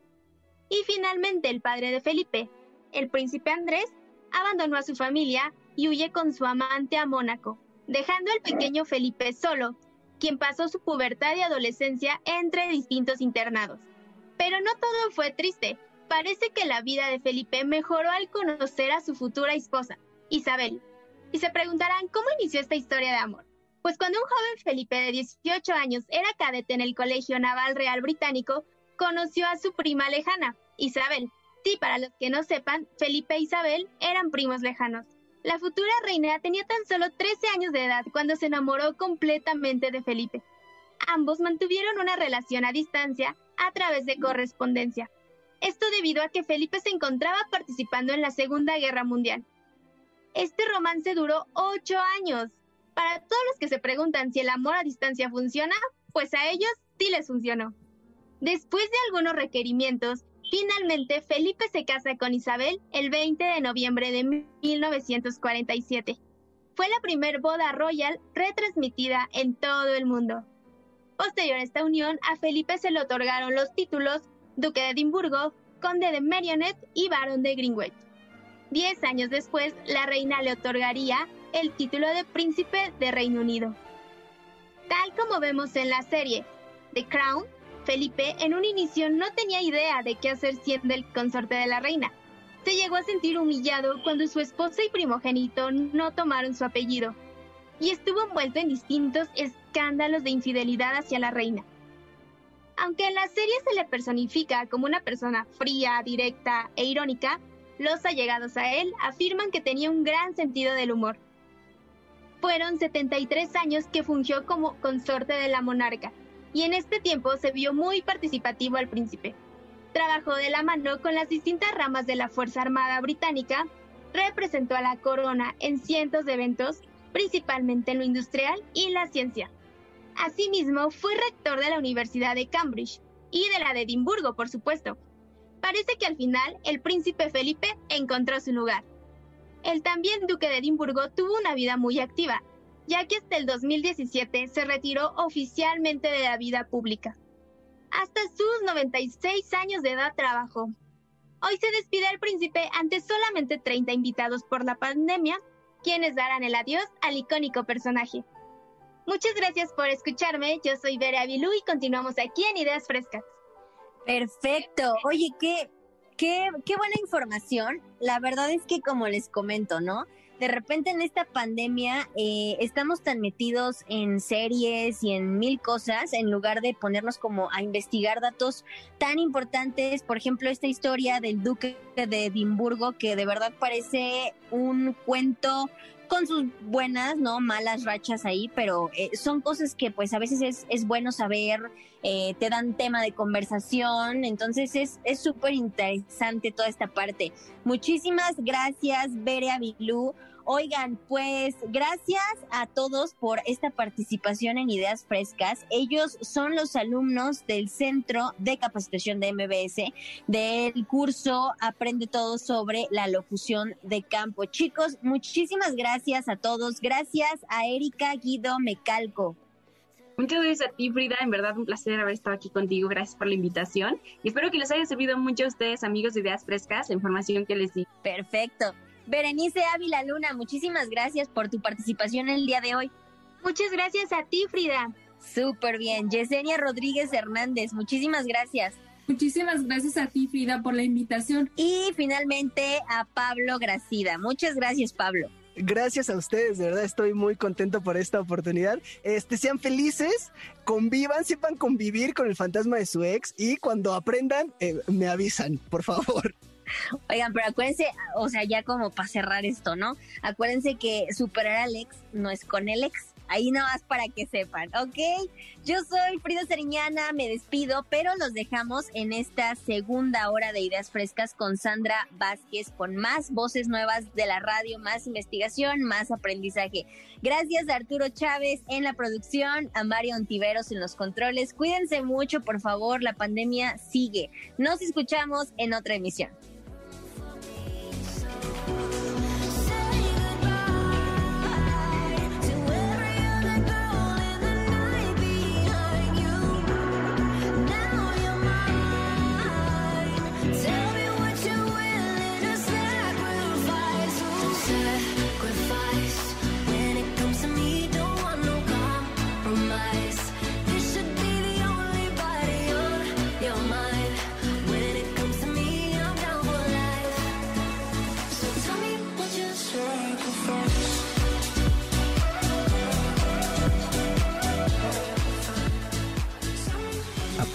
Y finalmente el padre de Felipe, el príncipe Andrés, abandonó a su familia y huye con su amante a Mónaco, dejando al pequeño Felipe solo, quien pasó su pubertad y adolescencia entre distintos internados. Pero no todo fue triste. Parece que la vida de Felipe mejoró al conocer a su futura esposa, Isabel. Y se preguntarán cómo inició esta historia de amor. Pues cuando un joven Felipe de 18 años era cadete en el Colegio Naval Real Británico, conoció a su prima lejana, Isabel. Sí, para los que no sepan, Felipe e Isabel eran primos lejanos. La futura reina tenía tan solo 13 años de edad cuando se enamoró completamente de Felipe. Ambos mantuvieron una relación a distancia a través de correspondencia. Esto debido a que Felipe se encontraba participando en la Segunda Guerra Mundial. Este romance duró ocho años. Para todos los que se preguntan si el amor a distancia funciona, pues a ellos sí les funcionó. Después de algunos requerimientos, finalmente Felipe se casa con Isabel el 20 de noviembre de 1947. Fue la primer boda royal retransmitida en todo el mundo. Posterior a esta unión, a Felipe se le otorgaron los títulos Duque de Edimburgo, Conde de Merioneth y Barón de Greenwich. Diez años después, la reina le otorgaría el título de Príncipe de Reino Unido. Tal como vemos en la serie The Crown, Felipe en un inicio no tenía idea de qué hacer siendo el consorte de la reina. Se llegó a sentir humillado cuando su esposa y primogénito no tomaron su apellido, y estuvo envuelto en distintos escándalos de infidelidad hacia la reina. Aunque en la serie se le personifica como una persona fría, directa e irónica, los allegados a él afirman que tenía un gran sentido del humor. Fueron 73 años que fungió como consorte de la monarca, y en este tiempo se vio muy participativo al príncipe. Trabajó de la mano con las distintas ramas de la Fuerza Armada Británica, representó a la corona en cientos de eventos, principalmente en lo industrial y la ciencia. Asimismo, fue rector de la Universidad de Cambridge y de la de Edimburgo, por supuesto. Parece que al final el príncipe Felipe encontró su lugar. El también duque de Edimburgo tuvo una vida muy activa, ya que hasta el 2017 se retiró oficialmente de la vida pública. Hasta sus 96 años de edad trabajó. Hoy se despide el príncipe ante solamente 30 invitados por la pandemia, quienes darán el adiós al icónico personaje. Muchas gracias por escucharme, yo soy Vera Avilú y continuamos aquí en Ideas Frescas. Perfecto, oye, qué, qué, qué buena información. La verdad es que como les comento, ¿no? de repente en esta pandemia eh, estamos tan metidos en series y en mil cosas en lugar de ponernos como a investigar datos tan importantes, por ejemplo, esta historia del duque de Edimburgo que de verdad parece un cuento con sus buenas, ¿no? Malas rachas ahí, pero eh, son cosas que pues a veces es, es bueno saber, eh, te dan tema de conversación, entonces es súper interesante toda esta parte. Muchísimas gracias, Bere Avilú. Oigan, pues gracias a todos por esta participación en Ideas Frescas. Ellos son los alumnos del Centro de Capacitación de MBS del curso Aprende todo sobre la locución de campo. Chicos, muchísimas gracias a todos. Gracias a Erika Guido Mecalco. Muchas gracias a ti, Frida. En verdad, un placer haber estado aquí contigo. Gracias por la invitación. Y espero que les haya servido mucho a ustedes, amigos de Ideas Frescas, la información que les di. Perfecto. Berenice Ávila Luna, muchísimas gracias por tu participación el día de hoy. Muchas gracias a ti, Frida. Súper bien. Yesenia Rodríguez Hernández, muchísimas gracias. Muchísimas gracias a ti, Frida, por la invitación. Y finalmente a Pablo Gracida. Muchas gracias, Pablo. Gracias a ustedes, de verdad estoy muy contento por esta oportunidad. Este, sean felices, convivan, sepan convivir con el fantasma de su ex y cuando aprendan, eh, me avisan, por favor. Oigan, pero acuérdense, o sea, ya como para cerrar esto, ¿no? Acuérdense que superar al ex no es con el ex, Ahí nada más para que sepan, ¿ok? Yo soy Frida Seriñana, me despido, pero los dejamos en esta segunda hora de Ideas Frescas con Sandra Vázquez, con más voces nuevas de la radio, más investigación, más aprendizaje. Gracias a Arturo Chávez en la producción, a Mario Ontiveros en los controles. Cuídense mucho, por favor, la pandemia sigue. Nos escuchamos en otra emisión.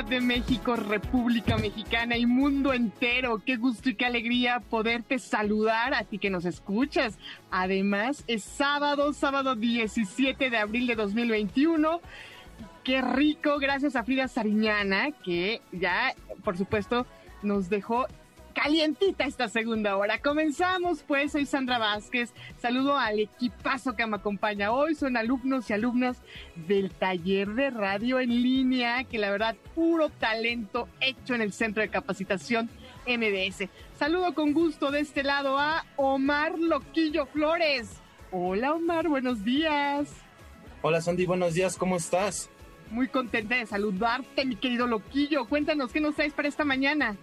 De México, República Mexicana y mundo entero. Qué gusto y qué alegría poderte saludar a ti que nos escuchas. Además, es sábado, sábado 17 de abril de 2021. Qué rico, gracias a Frida Sariñana, que ya, por supuesto, nos dejó calientita esta segunda hora. Comenzamos pues, soy Sandra Vázquez, saludo al equipazo que me acompaña hoy, son alumnos y alumnas del taller de radio en línea, que la verdad, puro talento hecho en el Centro de Capacitación MBS. Saludo con gusto de este lado a Omar Loquillo Flores. Hola Omar, buenos días. Hola Sandy, buenos días, ¿cómo estás? Muy contenta de saludarte, mi querido Loquillo. Cuéntanos, ¿qué nos traes para esta mañana?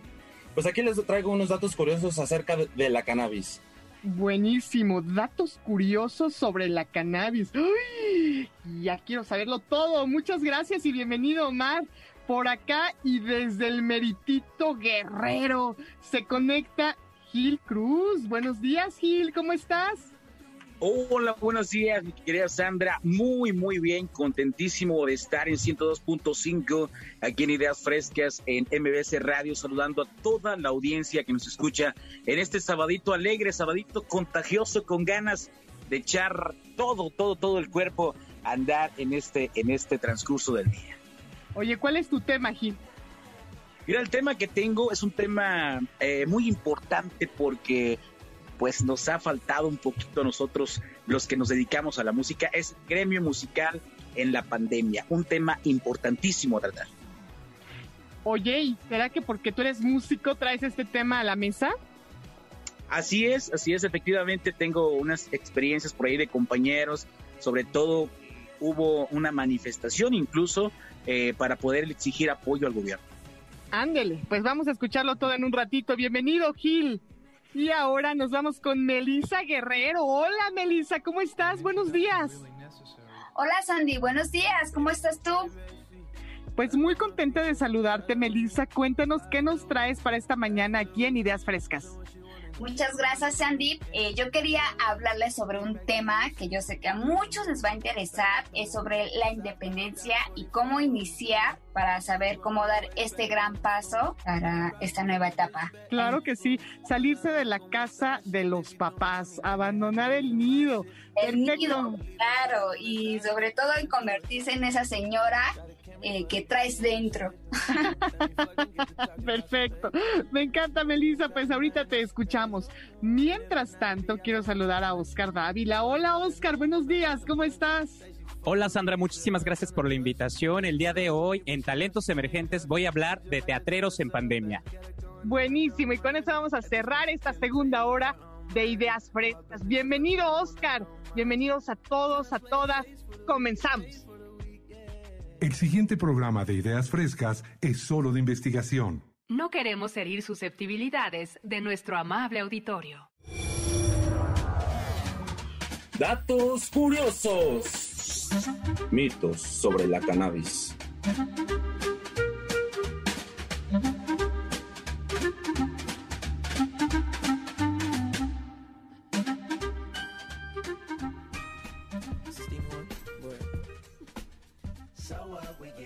Pues aquí les traigo unos datos curiosos acerca de, la cannabis. Buenísimo, datos curiosos sobre la cannabis. ¡Uy! Ya quiero saberlo todo. Muchas gracias y bienvenido, Omar. Por acá y desde el Meritito Guerrero se conecta Gil Cruz. Buenos días, Gil, ¿cómo estás? Hola, buenos días, mi querida Sandra. Muy, muy bien, contentísimo de estar en 102.5 aquí en Ideas Frescas en MBS Radio, saludando a toda la audiencia que nos escucha en este sabadito alegre, sabadito contagioso, con ganas de echar todo, todo, todo el cuerpo a andar en este, en este transcurso del día. Oye, ¿cuál es tu tema, Gil? Mira, el tema que tengo es un tema eh, muy importante porque pues nos ha faltado un poquito a nosotros los que nos dedicamos a la música, es gremio musical en la pandemia, un tema importantísimo a tratar. Oye, será que porque tú eres músico traes este tema a la mesa? Así es, así es, efectivamente tengo unas experiencias por ahí de compañeros, sobre todo hubo una manifestación incluso eh, para poder exigir apoyo al gobierno. Ándele, pues vamos a escucharlo todo en un ratito. Bienvenido, Gil. Y ahora nos vamos con Melisa Guerrero. Hola Melisa, ¿cómo estás? Buenos días. Hola Sandy, buenos días, ¿cómo estás tú? Pues muy contenta de saludarte, Melisa. Cuéntanos qué nos traes para esta mañana aquí en Ideas Frescas. Muchas gracias, Sandy. Eh, yo quería hablarles sobre un tema que yo sé que a muchos les va a interesar, es sobre la independencia y cómo iniciar para saber cómo dar este gran paso para esta nueva etapa. Claro que sí, salirse de la casa de los papás, abandonar el nido. El nido, claro, y sobre todo en convertirse en esa señora eh, que traes dentro. Perfecto. Me encanta, Melissa. Pues ahorita te escuchamos. Mientras tanto, quiero saludar a Oscar Dávila. Hola, Oscar. Buenos días. ¿Cómo estás? Hola Sandra, muchísimas gracias por la invitación. El día de hoy en Talentos Emergentes voy a hablar de teatreros en pandemia. Buenísimo, y con eso vamos a cerrar esta segunda hora de Ideas Frescas. Bienvenido Oscar, bienvenidos a todos, a todas. Comenzamos. El siguiente programa de Ideas Frescas es solo de investigación. No queremos herir susceptibilidades de nuestro amable auditorio. Datos curiosos. Mitos sobre la cannabis.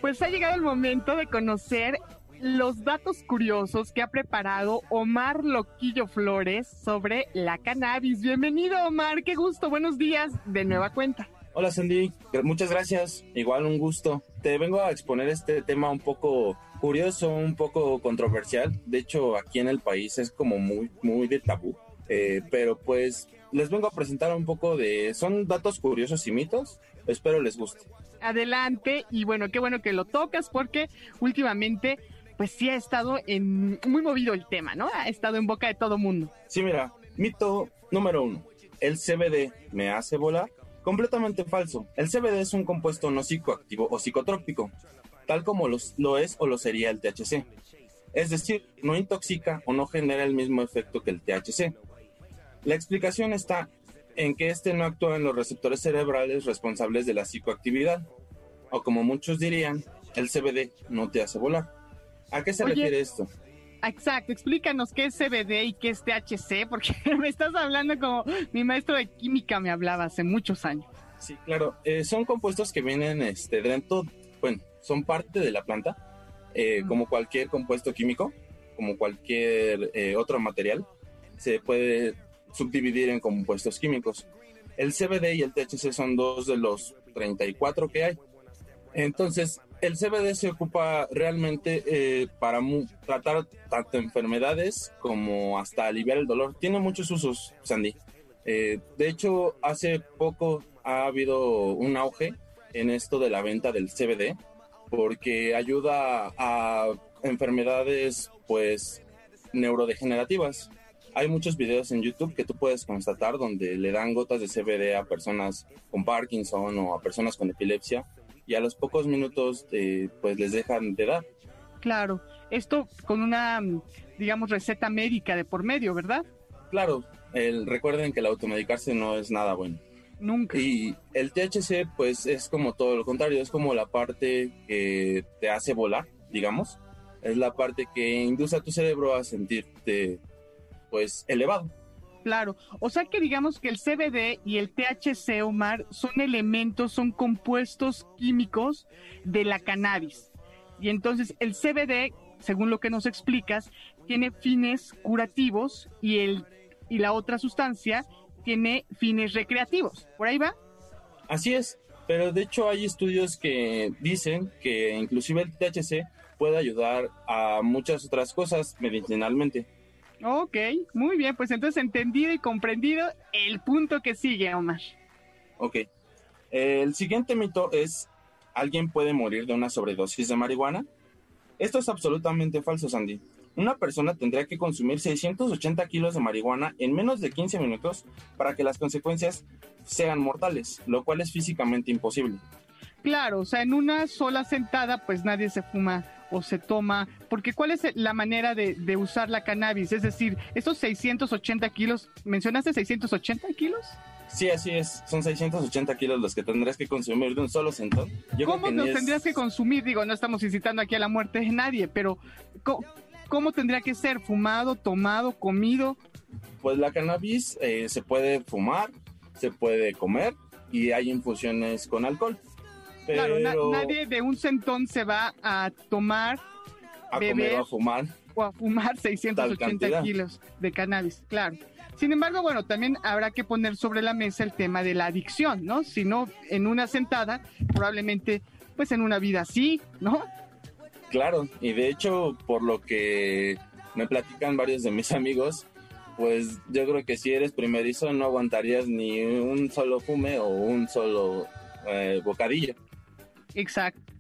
Pues ha llegado el momento de conocer los datos curiosos que ha preparado Omar Loquillo Flores sobre la cannabis. Bienvenido Omar, qué gusto, buenos días de nueva cuenta. Hola Sandy, muchas gracias, igual un gusto. Te vengo a exponer este tema un poco curioso, un poco controversial. De hecho, aquí en el país es como muy, muy de tabú. Eh, pero pues les vengo a presentar un poco de... Son datos curiosos y mitos. Espero les guste. Adelante y bueno, qué bueno que lo tocas porque últimamente pues sí ha estado en muy movido el tema, ¿no? Ha estado en boca de todo mundo. Sí, mira, mito número uno. El CBD me hace volar. Completamente falso. El CBD es un compuesto no psicoactivo o psicotrópico, tal como lo es o lo sería el THC. Es decir, no intoxica o no genera el mismo efecto que el THC. La explicación está en que este no actúa en los receptores cerebrales responsables de la psicoactividad, o como muchos dirían, el CBD no te hace volar. ¿A qué se refiere esto? Exacto, explícanos qué es CBD y qué es THC, porque me estás hablando como mi maestro de química me hablaba hace muchos años. Sí, claro, eh, son compuestos que vienen este, dentro, bueno, son parte de la planta, eh, como cualquier compuesto químico, como cualquier eh, otro material, se puede subdividir en compuestos químicos. El CBD y el THC son dos de los 34 que hay. Entonces, el CBD se ocupa realmente eh, para tratar tanto enfermedades como hasta aliviar el dolor. Tiene muchos usos, Sandy. Eh, de hecho, hace poco ha habido un auge en esto de la venta del CBD porque ayuda a enfermedades pues neurodegenerativas. Hay muchos videos en YouTube que tú puedes constatar donde le dan gotas de CBD a personas con Parkinson o a personas con epilepsia y a los pocos minutos eh, pues les dejan de dar. Claro, esto con una, digamos, receta médica de por medio, ¿verdad? Claro, el, recuerden que el automedicarse no es nada bueno. Nunca. Y el THC pues es como todo lo contrario, es como la parte que te hace volar, digamos. Es la parte que induce a tu cerebro a sentirte pues elevado. Claro, o sea que digamos que el CBD y el THC, Omar, son elementos, son compuestos químicos de la cannabis. Y entonces el CBD, según lo que nos explicas, tiene fines curativos y, el, y la otra sustancia tiene fines recreativos. ¿Por ahí va? Así es, pero de hecho hay estudios que dicen que inclusive el THC puede ayudar a muchas otras cosas medicinalmente. Ok, muy bien, pues entonces entendido y comprendido el punto que sigue, Omar. Ok, el siguiente mito es, ¿alguien puede morir de una sobredosis de marihuana? Esto es absolutamente falso, Sandy. Una persona tendría que consumir 680 kilos de marihuana en menos de 15 minutos para que las consecuencias sean mortales, lo cual es físicamente imposible. Claro, o sea, en una sola sentada, pues nadie se fuma o se toma, porque ¿cuál es la manera de, usar la cannabis? Es decir, estos 680 kilos, ¿mencionaste 680 kilos? Sí, así es, son 680 kilos los que tendrás que consumir de un solo sentón. ¿Cómo los tendrías que consumir? Digo, no estamos incitando aquí a la muerte de nadie, pero ¿cómo, tendría que ser? ¿Fumado, tomado, comido? Pues la cannabis eh, se puede fumar, se puede comer y hay infusiones con alcohol. Claro, nadie de un centón se va a tomar, a beber, o a fumar. O a fumar 680 kilos de cannabis, claro. Sin embargo, bueno, también habrá que poner sobre la mesa el tema de la adicción, ¿no? Si no, en una sentada, probablemente pues en una vida así, ¿no? Claro, y de hecho, por lo que me platican varios de mis amigos, pues yo creo que si eres primerizo no aguantarías ni un solo fume o un solo eh, bocadillo. Exacto.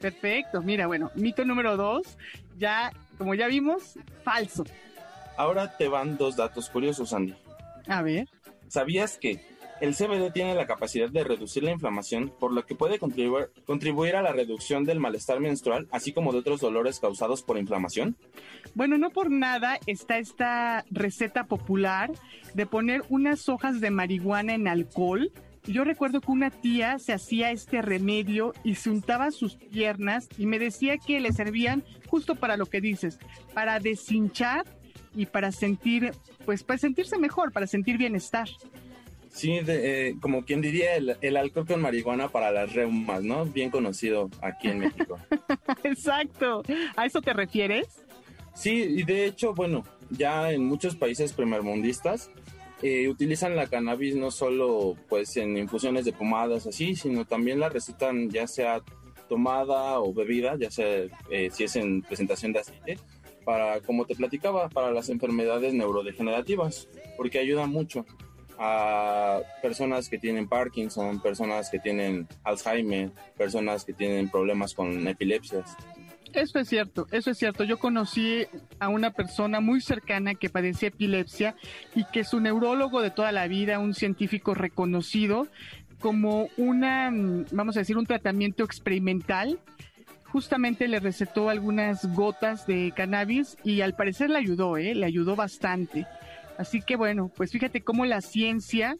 Perfecto. Mira, bueno, mito número dos, ya, como ya vimos, falso. Ahora te van dos datos curiosos, Andy. A ver. ¿Sabías que el CBD tiene la capacidad de reducir la inflamación, por lo que puede contribuir, contribuir, a la reducción del malestar menstrual, así como de otros dolores causados por inflamación? Bueno, no por nada está esta receta popular de poner unas hojas de marihuana en alcohol. Yo recuerdo que una tía se hacía este remedio y se untaba sus piernas y me decía que le servían justo para lo que dices, para deshinchar y para sentir, pues para sentirse mejor, para sentir bienestar. Sí, eh, como quien diría el, alcohol con marihuana para las reumas, ¿no? Bien conocido aquí en México. Exacto. ¿A eso te refieres? Sí, y de hecho, bueno, ya en muchos países primermundistas eh, utilizan la cannabis no solo pues en infusiones de pomadas así, sino también la recetan ya sea tomada o bebida, ya sea eh, si es en presentación de aceite, para, como te platicaba, para las enfermedades neurodegenerativas, porque ayuda mucho a personas que tienen Parkinson, personas que tienen Alzheimer, personas que tienen problemas con epilepsias. Eso es cierto, eso es cierto. Yo conocí a una persona muy cercana que padecía epilepsia y que su neurólogo de toda la vida, un científico reconocido, como una, vamos a decir, un tratamiento experimental, justamente le recetó algunas gotas de cannabis y al parecer le ayudó, ¿eh? le ayudó bastante. Así que bueno, pues fíjate cómo la ciencia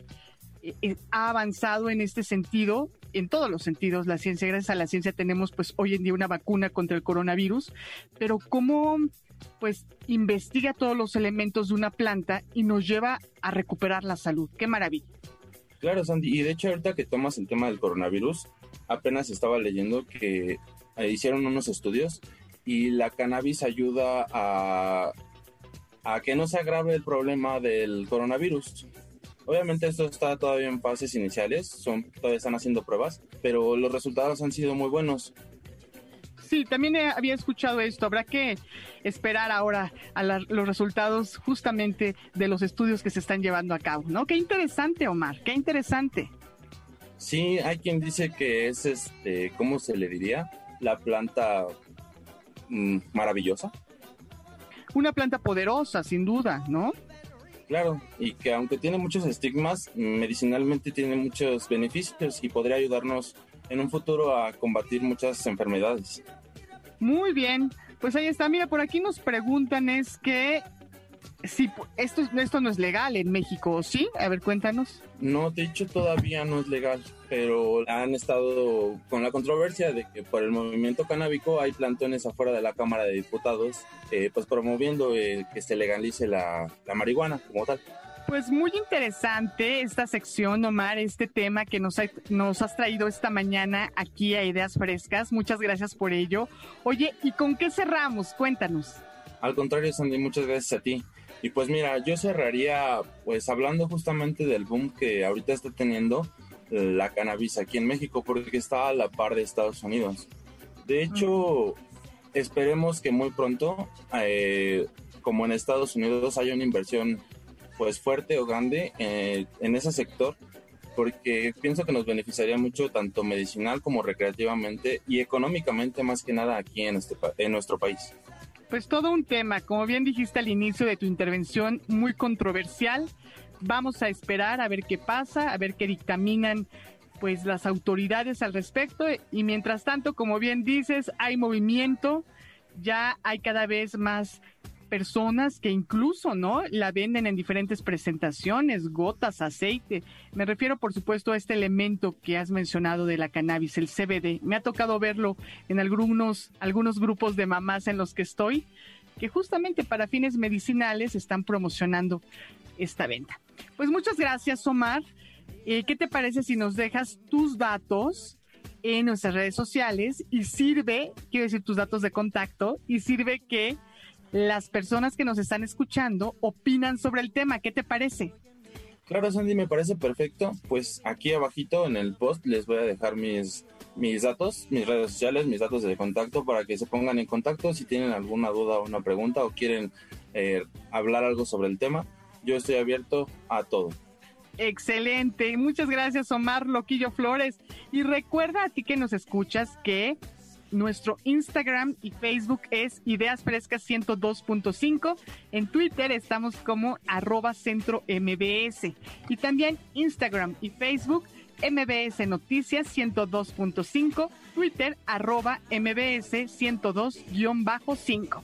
eh, eh, ha avanzado en este sentido, en todos los sentidos. La ciencia, gracias a la ciencia tenemos pues hoy en día una vacuna contra el coronavirus, pero cómo pues investiga todos los elementos de una planta y nos lleva a recuperar la salud. Qué maravilla. Claro, Sandy. Y de hecho, ahorita que tomas el tema del coronavirus, apenas estaba leyendo que eh, hicieron unos estudios y la cannabis ayuda a a que no se agrave el problema del coronavirus. Obviamente esto está todavía en fases iniciales, son, todavía están haciendo pruebas, pero los resultados han sido muy buenos. Sí, también había escuchado esto. Habrá que esperar ahora a los resultados justamente de los estudios que se están llevando a cabo, ¿no? Qué interesante, Omar, qué interesante. Sí, hay quien dice que es, este, ¿cómo se le diría? La planta mm, maravillosa una planta poderosa, sin duda, ¿no? Claro, y que aunque tiene muchos estigmas, medicinalmente tiene muchos beneficios y podría ayudarnos en un futuro a combatir muchas enfermedades. Muy bien, pues ahí está. Mira, por aquí nos preguntan es que si esto, esto no es legal en México, ¿sí? A ver, cuéntanos. No, de hecho todavía no es legal, pero han estado con la controversia de que por el movimiento canábico hay plantones afuera de la Cámara de Diputados, eh, pues promoviendo eh, que se legalice la, la marihuana como tal. Pues muy interesante esta sección, Omar, este tema que nos, nos has traído esta mañana aquí a Ideas Frescas. Muchas gracias por ello. Oye, ¿y con qué cerramos? Cuéntanos. Al contrario, Sandy, muchas gracias a ti. Y pues mira, yo cerraría pues hablando justamente del boom que ahorita está teniendo la cannabis aquí en México porque está a la par de Estados Unidos. De hecho, esperemos que muy pronto, eh, como en Estados Unidos, haya una inversión pues fuerte o grande eh, en ese sector porque pienso que nos beneficiaría mucho tanto medicinal como recreativamente y económicamente más que nada aquí en, este, en nuestro país. Pues todo un tema, como bien dijiste al inicio de tu intervención, muy controversial. Vamos a esperar a ver qué pasa, a ver qué dictaminan pues las autoridades al respecto y mientras tanto, como bien dices, hay movimiento, ya hay cada vez más personas que incluso, ¿no? La venden en diferentes presentaciones, gotas, aceite. Me refiero, por supuesto, a este elemento que has mencionado de la cannabis, el CBD. Me ha tocado verlo en algunos, algunos grupos de mamás en los que estoy, que justamente para fines medicinales están promocionando esta venta. Pues muchas gracias, Omar. Eh, ¿Qué te parece si nos dejas tus datos? en nuestras redes sociales y sirve, quiero decir tus datos de contacto, y sirve que las personas que nos están escuchando opinan sobre el tema. ¿Qué te parece? Claro, Sandy, me parece perfecto. Pues aquí abajito en el post les voy a dejar mis mis datos, mis redes sociales, mis datos de contacto para que se pongan en contacto si tienen alguna duda o una pregunta o quieren eh, hablar algo sobre el tema. Yo estoy abierto a todo. Excelente. Muchas gracias, Omar Loquillo Flores. Y recuerda a ti que nos escuchas que nuestro Instagram y Facebook es Ideas Frescas 102.5. En Twitter estamos como arroba centro MBS. Y también Instagram y Facebook MBS Noticias 102.5, Twitter arroba MBS 102-5.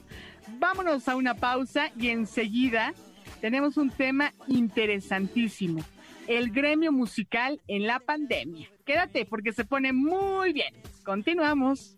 Vámonos a una pausa y enseguida tenemos un tema interesantísimo, el gremio musical en la pandemia. Quédate porque se pone muy bien. Continuamos.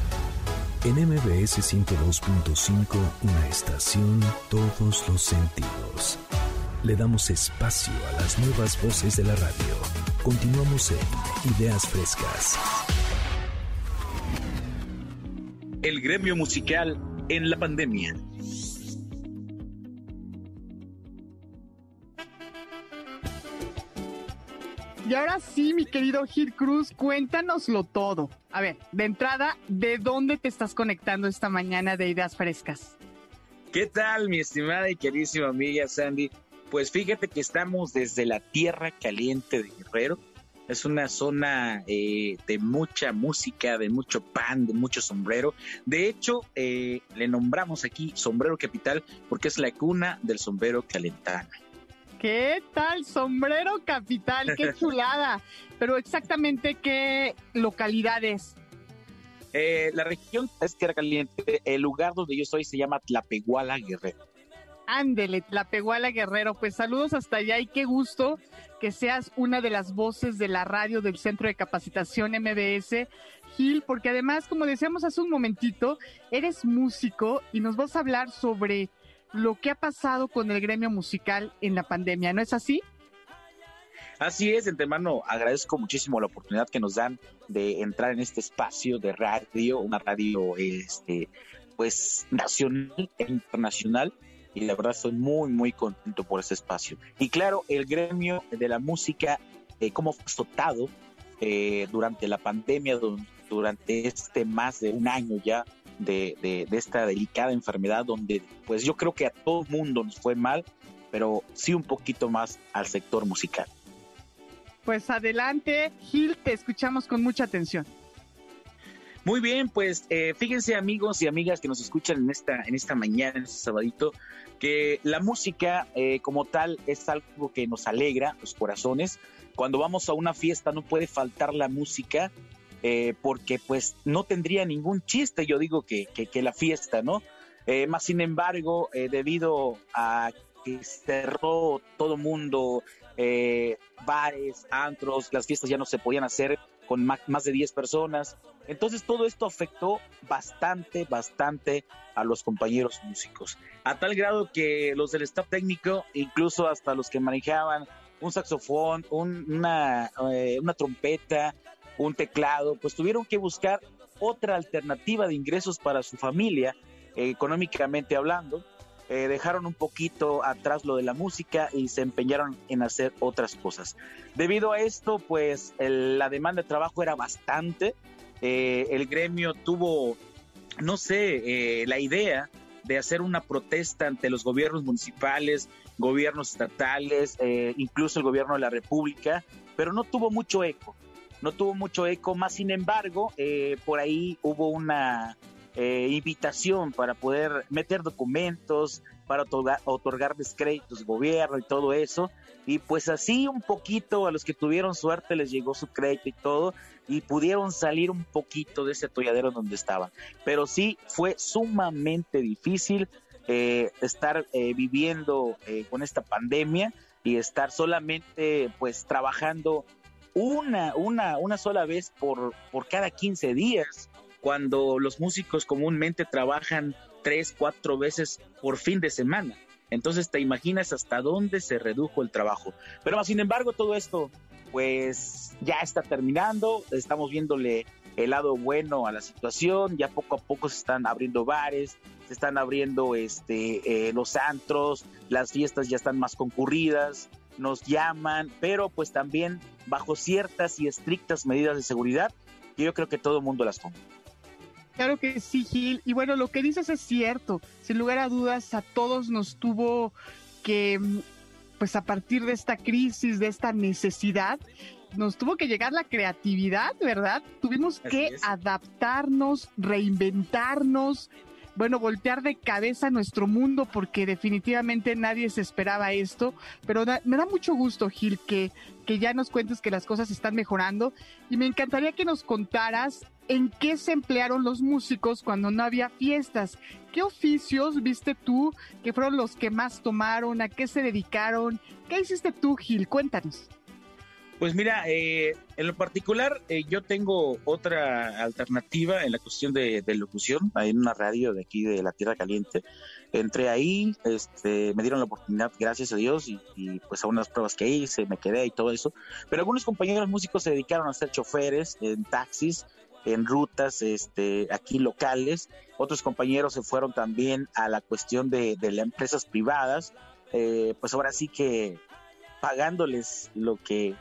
En MBS 102.5, una estación, todos los sentidos. Le damos espacio a las nuevas voces de la radio. Continuamos en Ideas Frescas. El gremio musical en la pandemia. Y ahora sí, mi querido Gil Cruz, cuéntanoslo todo. A ver, de entrada, ¿de dónde te estás conectando esta mañana de Ideas Frescas? ¿Qué tal, mi estimada y queridísima amiga Sandy? Pues fíjate que estamos desde la tierra caliente de Guerrero. Es una zona eh, de mucha música, de mucho pan, de mucho sombrero. De hecho, eh, le nombramos aquí Sombrero Capital porque es la cuna del sombrero calentano. ¿Qué tal? Sombrero Capital, qué chulada. Pero exactamente qué localidades. Eh, la región es Tierra Caliente. El lugar donde yo estoy se llama Tlapehuala Guerrero. Ándele, Tlapehuala Guerrero. Pues saludos hasta allá y qué gusto que seas una de las voces de la radio del Centro de Capacitación MBS, Gil, porque además, como decíamos hace un momentito, eres músico y nos vas a hablar sobre lo que ha pasado con el gremio musical en la pandemia, ¿no es así? Así es, de antemano agradezco muchísimo la oportunidad que nos dan de entrar en este espacio de radio, una radio este pues nacional e internacional y la verdad estoy muy muy contento por ese espacio. Y claro, el gremio de la música eh, como fue azotado eh, durante la pandemia, durante este más de un año ya de, esta delicada enfermedad donde pues yo creo que a todo el mundo nos fue mal, pero sí un poquito más al sector musical. Pues adelante, Gil, te escuchamos con mucha atención. Muy bien, pues eh, fíjense amigos y amigas que nos escuchan en esta, en esta mañana, en este sabadito, que la música eh, como tal es algo que nos alegra los corazones. Cuando vamos a una fiesta no puede faltar la música eh, porque pues no tendría ningún chiste, yo digo, que, que, la fiesta, ¿no? Eh, más sin embargo, eh, debido a que cerró todo mundo, bares, antros, las fiestas ya no se podían hacer con más, de 10 personas. Entonces todo esto afectó bastante, bastante a los compañeros músicos. A tal grado que los del staff técnico, incluso hasta los que manejaban un saxofón, una, una trompeta, un teclado, pues tuvieron que buscar otra alternativa de ingresos para su familia, eh, económicamente hablando. Eh, dejaron un poquito atrás lo de la música y se empeñaron en hacer otras cosas. Debido a esto, pues la demanda de trabajo era bastante. Eh, el gremio tuvo, no sé, la idea de hacer una protesta ante los gobiernos municipales, gobiernos estatales, incluso el gobierno de la República, pero no tuvo mucho eco no tuvo mucho eco, más sin embargo, eh, por ahí hubo una eh, invitación para poder meter documentos, para otorgar, otorgarles créditos gobierno y todo eso. Y pues así un poquito a los que tuvieron suerte les llegó su crédito y todo y pudieron salir un poquito de ese atolladero donde estaban. Pero sí fue sumamente difícil eh, estar viviendo con esta pandemia y estar solamente pues trabajando una, una, una sola vez por, por cada 15 días, cuando los músicos comúnmente trabajan tres, cuatro veces por fin de semana. Entonces te imaginas hasta dónde se redujo el trabajo. Pero sin embargo, todo esto pues ya está terminando, estamos viéndole el lado bueno a la situación, ya poco a poco se están abriendo bares, se están abriendo este eh, los antros, las fiestas ya están más concurridas, nos llaman, pero pues también bajo ciertas y estrictas medidas de seguridad que yo creo que todo el mundo las toma. Claro que sí, Gil. Y bueno, lo que dices es cierto. Sin lugar a dudas, a todos nos tuvo que, pues a partir de esta crisis, de esta necesidad, nos tuvo que llegar la creatividad, ¿verdad? Tuvimos que adaptarnos, reinventarnos, bueno, voltear de cabeza nuestro mundo porque definitivamente nadie se esperaba esto, pero me da mucho gusto, Gil, que, que ya nos cuentes que las cosas están mejorando y me encantaría que nos contaras en qué se emplearon los músicos cuando no había fiestas. ¿Qué oficios viste tú que fueron los que más tomaron? ¿A qué se dedicaron? ¿Qué hiciste tú, Gil? Cuéntanos. Pues mira, eh, en lo particular, eh, yo tengo otra alternativa en la cuestión de, locución, en una radio de aquí de la Tierra Caliente. Entré ahí, este, me dieron la oportunidad, gracias a Dios, y, pues a unas pruebas que hice, me quedé y todo eso. Pero algunos compañeros músicos se dedicaron a ser choferes en taxis, en rutas este, aquí locales. Otros compañeros se fueron también a la cuestión de, de las empresas privadas. Eh, pues ahora sí que pagándoles lo que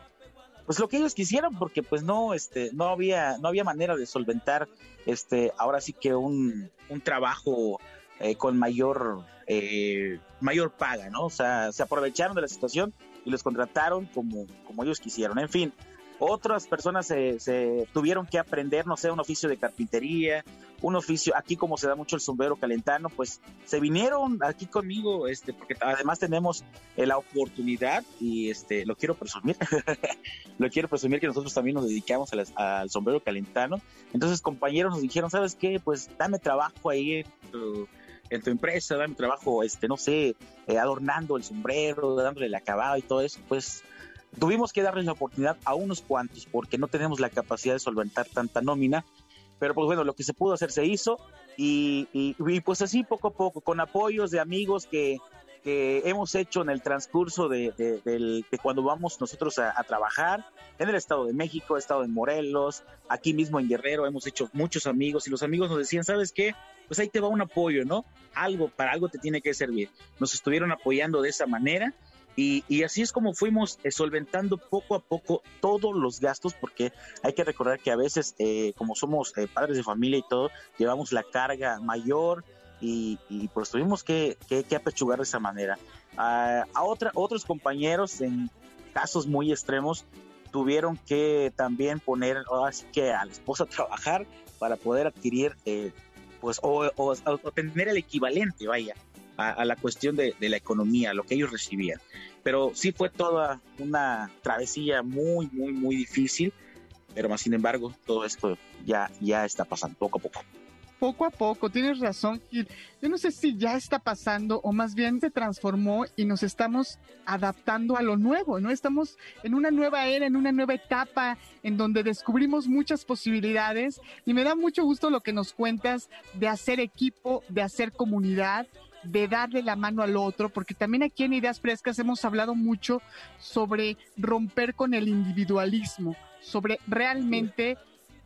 pues lo que ellos quisieron porque pues no este no había no había manera de solventar este ahora sí que un, un trabajo eh, con mayor eh, mayor paga no o sea se aprovecharon de la situación y los contrataron como como ellos quisieron. En fin otras personas se, se, tuvieron que aprender, no sé, un oficio de carpintería, un oficio, aquí como se da mucho el sombrero calentano, pues se vinieron aquí conmigo, este, porque además tenemos eh, la oportunidad y este, lo quiero presumir, lo quiero presumir que nosotros también nos dedicamos al sombrero calentano. Entonces compañeros nos dijeron, ¿sabes qué? Pues dame trabajo ahí en tu, empresa, dame trabajo, este, no sé, eh, adornando el sombrero, dándole el acabado y todo eso, pues Tuvimos que darles la oportunidad a unos cuantos porque no tenemos la capacidad de solventar tanta nómina, pero pues bueno, lo que se pudo hacer se hizo y, pues así poco a poco, con apoyos de amigos que, hemos hecho en el transcurso de, cuando vamos nosotros a, trabajar en el Estado de México, Estado de Morelos, aquí mismo en Guerrero, hemos hecho muchos amigos y los amigos nos decían, ¿sabes qué? Pues ahí te va un apoyo, ¿no? Algo, para algo te tiene que servir. Nos estuvieron apoyando de esa manera y, así es como fuimos eh, solventando poco a poco todos los gastos, porque hay que recordar que a veces, eh, como somos eh, padres de familia y todo, llevamos la carga mayor y, pues tuvimos que, apechugar de esa manera. a otra, otros compañeros en casos muy extremos tuvieron que también poner así que a la esposa a trabajar para poder adquirir pues o, o, tener el equivalente, vaya, a, la cuestión de, la economía, lo que ellos recibían. Pero sí fue toda una travesía muy, muy, muy difícil, pero más sin embargo, todo esto ya, ya está pasando poco a poco. Poco a poco, tienes razón, Yo no sé si ya está pasando o más bien se transformó y nos estamos adaptando a lo nuevo, ¿no? Estamos en una nueva era, en una nueva etapa en donde descubrimos muchas posibilidades. Y me da mucho gusto lo que nos cuentas de hacer equipo, de hacer comunidad de darle la mano al otro, porque también aquí en Ideas Frescas hemos hablado mucho sobre romper con el individualismo, sobre realmente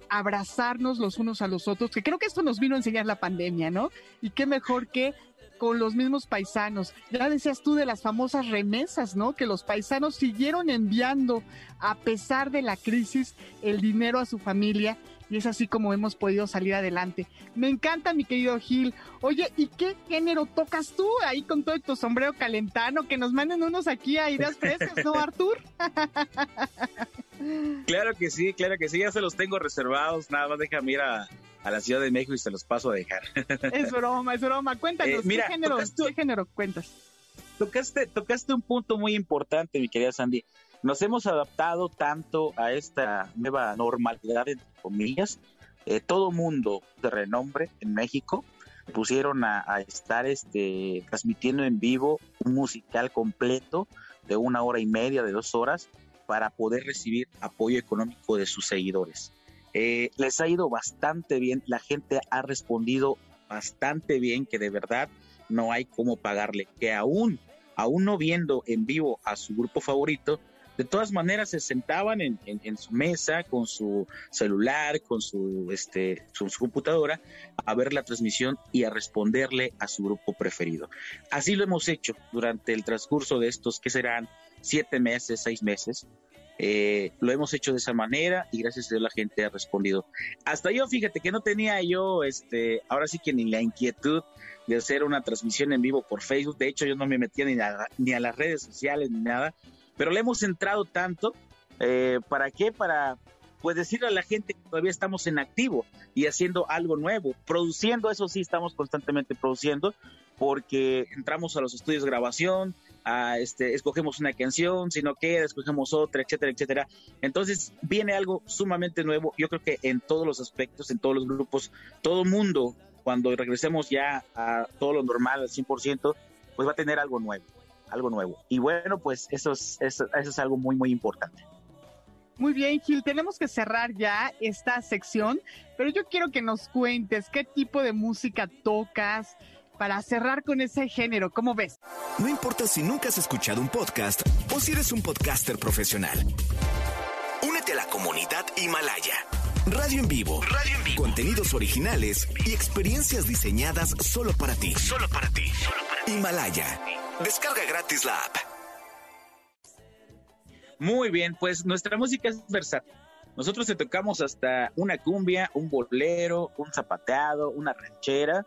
abrazarnos los unos a los otros, que creo que esto nos vino a enseñar la pandemia, ¿no? Y qué mejor que con los mismos paisanos. Ya decías tú de las famosas remesas, ¿no? Que los paisanos siguieron enviando, a pesar de la crisis, el dinero a su familia y es así como hemos podido salir adelante. Me encanta, mi querido Gil. Oye, ¿y qué género tocas tú ahí con todo tu sombrero calentano? Que nos manden unos aquí a ideas frescas, ¿no, Artur? claro que sí, claro que sí, ya se los tengo reservados, nada más déjame ir a, la Ciudad de México y se los paso a dejar. es broma, es broma. Cuéntanos, eh, ¿qué, género, ¿qué género cuentas? Tocaste, tocaste un punto muy importante, mi querida Sandy nos hemos adaptado tanto a esta nueva normalidad, entre comillas. Eh, todo mundo de renombre en México pusieron a, estar este, transmitiendo en vivo un musical completo de una hora y media, de dos horas, para poder recibir apoyo económico de sus seguidores. Eh, les ha ido bastante bien, la gente ha respondido bastante bien, que de verdad no hay cómo pagarle, que aún, aún no viendo en vivo a su grupo favorito, de todas maneras se sentaban en, su mesa con su celular, con su, este, su, computadora, a ver la transmisión y a responderle a su grupo preferido. Así lo hemos hecho durante el transcurso de estos, que serán siete meses, seis meses. Eh, lo hemos hecho de esa manera y gracias a Dios la gente ha respondido. Hasta yo, fíjate que no tenía yo, este, ahora sí que ni la inquietud de hacer una transmisión en vivo por Facebook. De hecho, yo no me metía ni ni a las redes sociales ni nada pero le hemos entrado tanto, eh, ¿para qué? Para pues decirle a la gente que todavía estamos en activo y haciendo algo nuevo, produciendo, eso sí, estamos constantemente produciendo, porque entramos a los estudios de grabación, a este, escogemos una canción, si no queda, escogemos otra, etcétera, etcétera. Entonces viene algo sumamente nuevo, yo creo que en todos los aspectos, en todos los grupos, todo mundo, cuando regresemos ya a todo lo normal al 100%, pues va a tener algo nuevo algo nuevo. Y bueno, pues eso es, eso, es algo muy, muy importante. Muy bien, Gil, tenemos que cerrar ya esta sección, pero yo quiero que nos cuentes qué tipo de música tocas para cerrar con ese género. ¿Cómo ves? No importa si nunca has escuchado un podcast o si eres un podcaster profesional. Únete a la comunidad Himalaya. Radio en vivo. Radio en vivo. Contenidos originales y experiencias diseñadas solo para ti. Solo para ti. Solo para ti. Himalaya. Descarga gratis la app. Muy bien, pues nuestra música es versátil. Nosotros te tocamos hasta una cumbia, un bolero, un zapateado, una ranchera.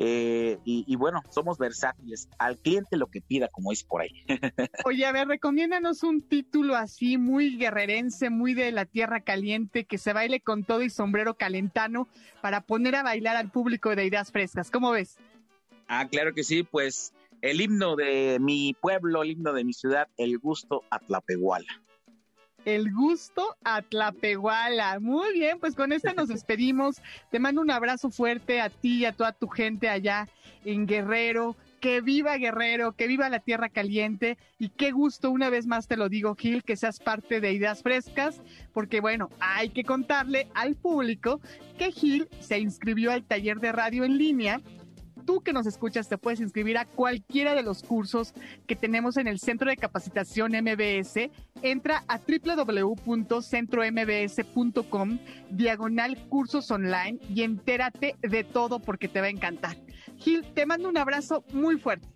Eh, y, bueno, somos versátiles. Al cliente lo que pida, como es por ahí. Oye, a ver, recomiéndanos un título así, muy guerrerense, muy de la tierra caliente, que se baile con todo y sombrero calentano para poner a bailar al público de ideas frescas. ¿Cómo ves? Ah, claro que sí, pues el himno de mi pueblo, el himno de mi ciudad, el gusto Atlapehuala. El gusto Atlapehuala. Muy bien, pues con esta nos despedimos. Te mando un abrazo fuerte a ti y a toda tu gente allá en Guerrero. Que viva Guerrero, que viva la tierra caliente y qué gusto, una vez más te lo digo, Gil, que seas parte de Ideas Frescas, porque bueno, hay que contarle al público que Gil se inscribió al taller de radio en línea tú que nos escuchas te puedes inscribir a cualquiera de los cursos que tenemos en el Centro de Capacitación MBS. Entra a www.centrombs.com, diagonal cursos online y entérate de todo porque te va a encantar. Gil, te mando un abrazo muy fuerte.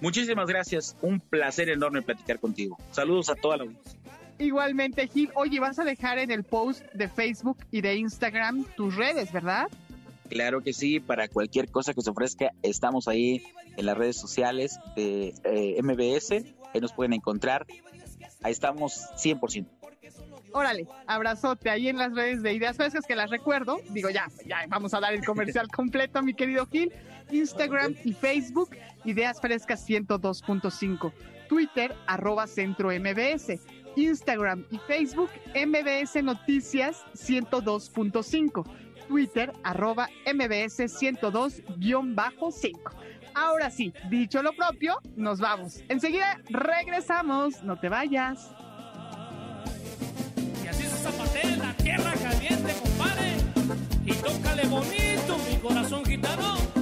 Muchísimas gracias. Un placer enorme platicar contigo. Saludos a toda la audiencia. Igualmente, Gil. Oye, vas a dejar en el post de Facebook y de Instagram tus redes, ¿verdad? Claro que sí, para cualquier cosa que se ofrezca, estamos ahí en las redes sociales de eh, MBS, ahí nos pueden encontrar, ahí estamos 100%. Órale, abrazote ahí en las redes de Ideas Frescas que las recuerdo. Digo, ya, ya vamos a dar el comercial completo, mi querido Gil. Instagram y Facebook, Ideas Frescas 102.5. Twitter, arroba centro MBS. Instagram y Facebook, MBS Noticias 102.5. Twitter, arroba MBS 102-5. Ahora sí, dicho lo propio, nos vamos. Enseguida regresamos, no te vayas. Y así se zapatea en la tierra caliente, compadre. Y tócale bonito, mi corazón gitano.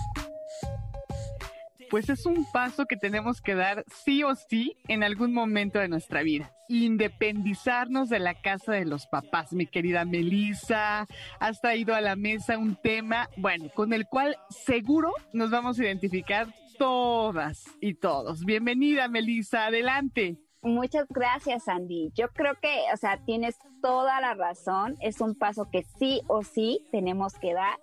pues es un paso que tenemos que dar sí o sí en algún momento de nuestra vida. Independizarnos de la casa de los papás, mi querida Melissa. Has traído a la mesa un tema, bueno, con el cual seguro nos vamos a identificar todas y todos. Bienvenida, Melissa, adelante. Muchas gracias, Andy. Yo creo que, o sea, tienes toda la razón. Es un paso que sí o sí tenemos que dar.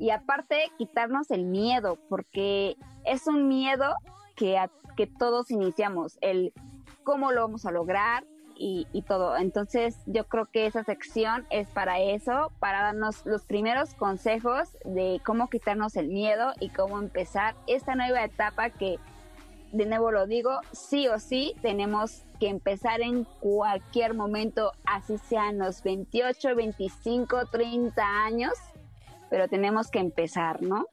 Y aparte, quitarnos el miedo, porque es un miedo que, que todos iniciamos, el cómo lo vamos a lograr y, y todo. Entonces, yo creo que esa sección es para eso, para darnos los primeros consejos de cómo quitarnos el miedo y cómo empezar esta nueva etapa que de nuevo lo digo, sí o sí tenemos que empezar en cualquier momento, así sean los 28, 25, 30 años, pero tenemos que empezar, ¿no?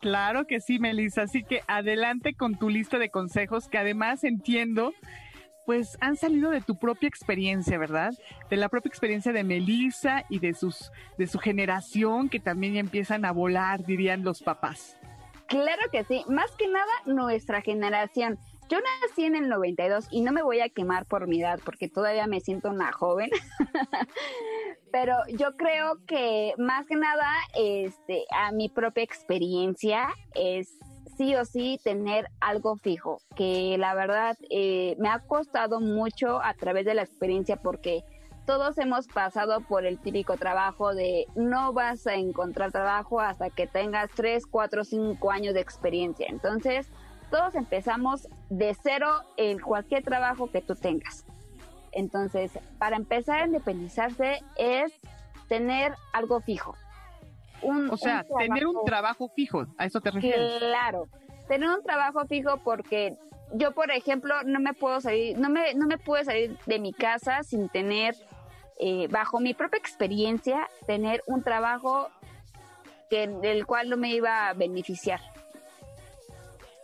Claro que sí, Melissa. Así que adelante con tu lista de consejos que además entiendo, pues han salido de tu propia experiencia, ¿verdad? De la propia experiencia de Melissa y de sus de su generación que también empiezan a volar, dirían los papás. Claro que sí, más que nada nuestra generación. Yo nací en el 92 y no me voy a quemar por mi edad porque todavía me siento una joven. Pero yo creo que más que nada, este, a mi propia experiencia es sí o sí tener algo fijo, que la verdad eh, me ha costado mucho a través de la experiencia porque todos hemos pasado por el típico trabajo de no vas a encontrar trabajo hasta que tengas 3, 4, 5 años de experiencia. Entonces, todos empezamos de cero en cualquier trabajo que tú tengas. Entonces, para empezar a independizarse es tener algo fijo. o sea, tener un trabajo fijo, ¿a eso te refieres? Claro, tener un trabajo fijo porque yo, por ejemplo, no me puedo salir, no me, no me puedo salir de mi casa sin tener eh, bajo mi propia experiencia, tener un trabajo que, del cual no me iba a beneficiar.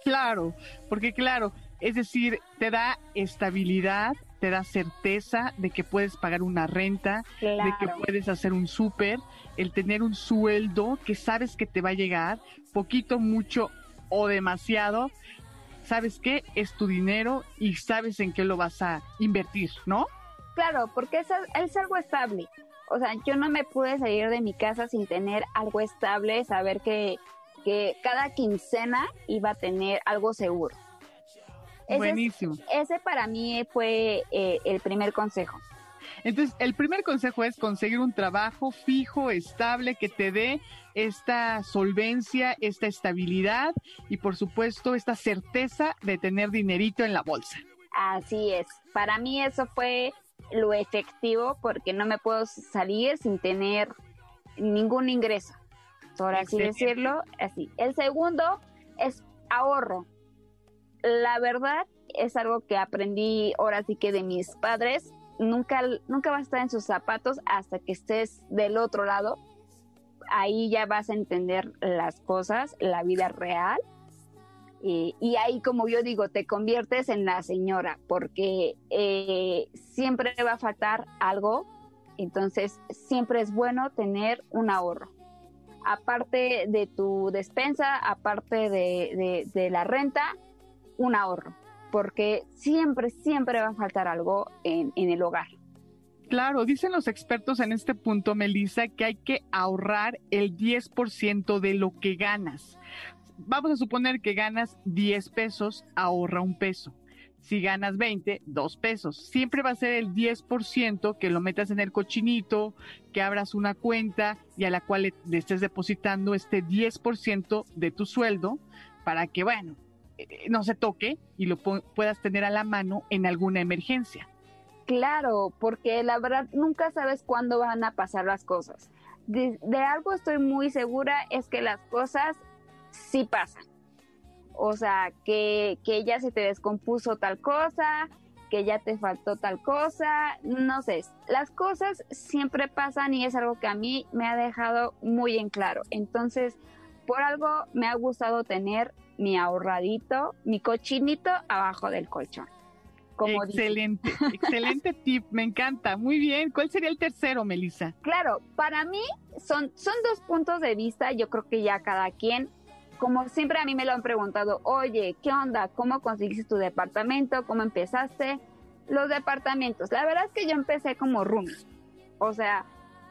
Claro, porque claro, es decir, te da estabilidad, te da certeza de que puedes pagar una renta, de que puedes hacer un súper, el tener un sueldo que sabes que te va a llegar, poquito, mucho o demasiado, sabes que es tu dinero y sabes en qué lo vas a invertir, ¿no? Claro, porque es, es algo estable. O sea, yo no me pude salir de mi casa sin tener algo estable, saber que, que cada quincena iba a tener algo seguro. Buenísimo. Ese para mí fue eh, el primer consejo. Entonces, el primer consejo es conseguir un trabajo fijo, estable, que te dé esta solvencia, esta estabilidad y, por supuesto, esta certeza de tener dinerito en la bolsa. Así es. Para mí eso fue lo efectivo porque no me puedo salir sin tener ningún ingreso, por así decirlo, así. El segundo es ahorro. La verdad es algo que aprendí ahora sí que de mis padres. Nunca, nunca vas a estar en sus zapatos hasta que estés del otro lado. Ahí ya vas a entender las cosas, la vida real y ahí, como yo digo, te conviertes en la señora, porque eh, siempre va a faltar algo, entonces siempre es bueno tener un ahorro. Aparte de tu despensa, aparte de, la renta, un ahorro, porque siempre, siempre va a faltar algo en, en el hogar. Claro, dicen los expertos en este punto, Melissa, que hay que ahorrar el 10% de lo que ganas vamos a suponer que ganas 10 pesos, ahorra un peso. Si ganas 20, 2 pesos. Siempre va a ser el 10% que lo metas en el cochinito, que abras una cuenta y a la cual le, estés depositando este 10% de tu sueldo para que, bueno, eh, no se toque y lo puedas tener a la mano en alguna emergencia. Claro, porque la verdad nunca sabes cuándo van a pasar las cosas. de, algo estoy muy segura es que las cosas sí pasa. O sea, que, que ya se te descompuso tal cosa, que ya te faltó tal cosa, no sé, las cosas siempre pasan y es algo que a mí me ha dejado muy en claro. Entonces, por algo me ha gustado tener mi ahorradito, mi cochinito abajo del colchón. Como excelente, excelente tip, me encanta, muy bien. ¿Cuál sería el tercero, Melissa? Claro, para mí son, son dos puntos de vista, yo creo que ya cada quien como siempre a mí me lo han preguntado, oye, ¿qué onda? ¿Cómo conseguiste tu departamento? ¿Cómo empezaste? Los departamentos. La verdad es que yo empecé como roomie. O sea,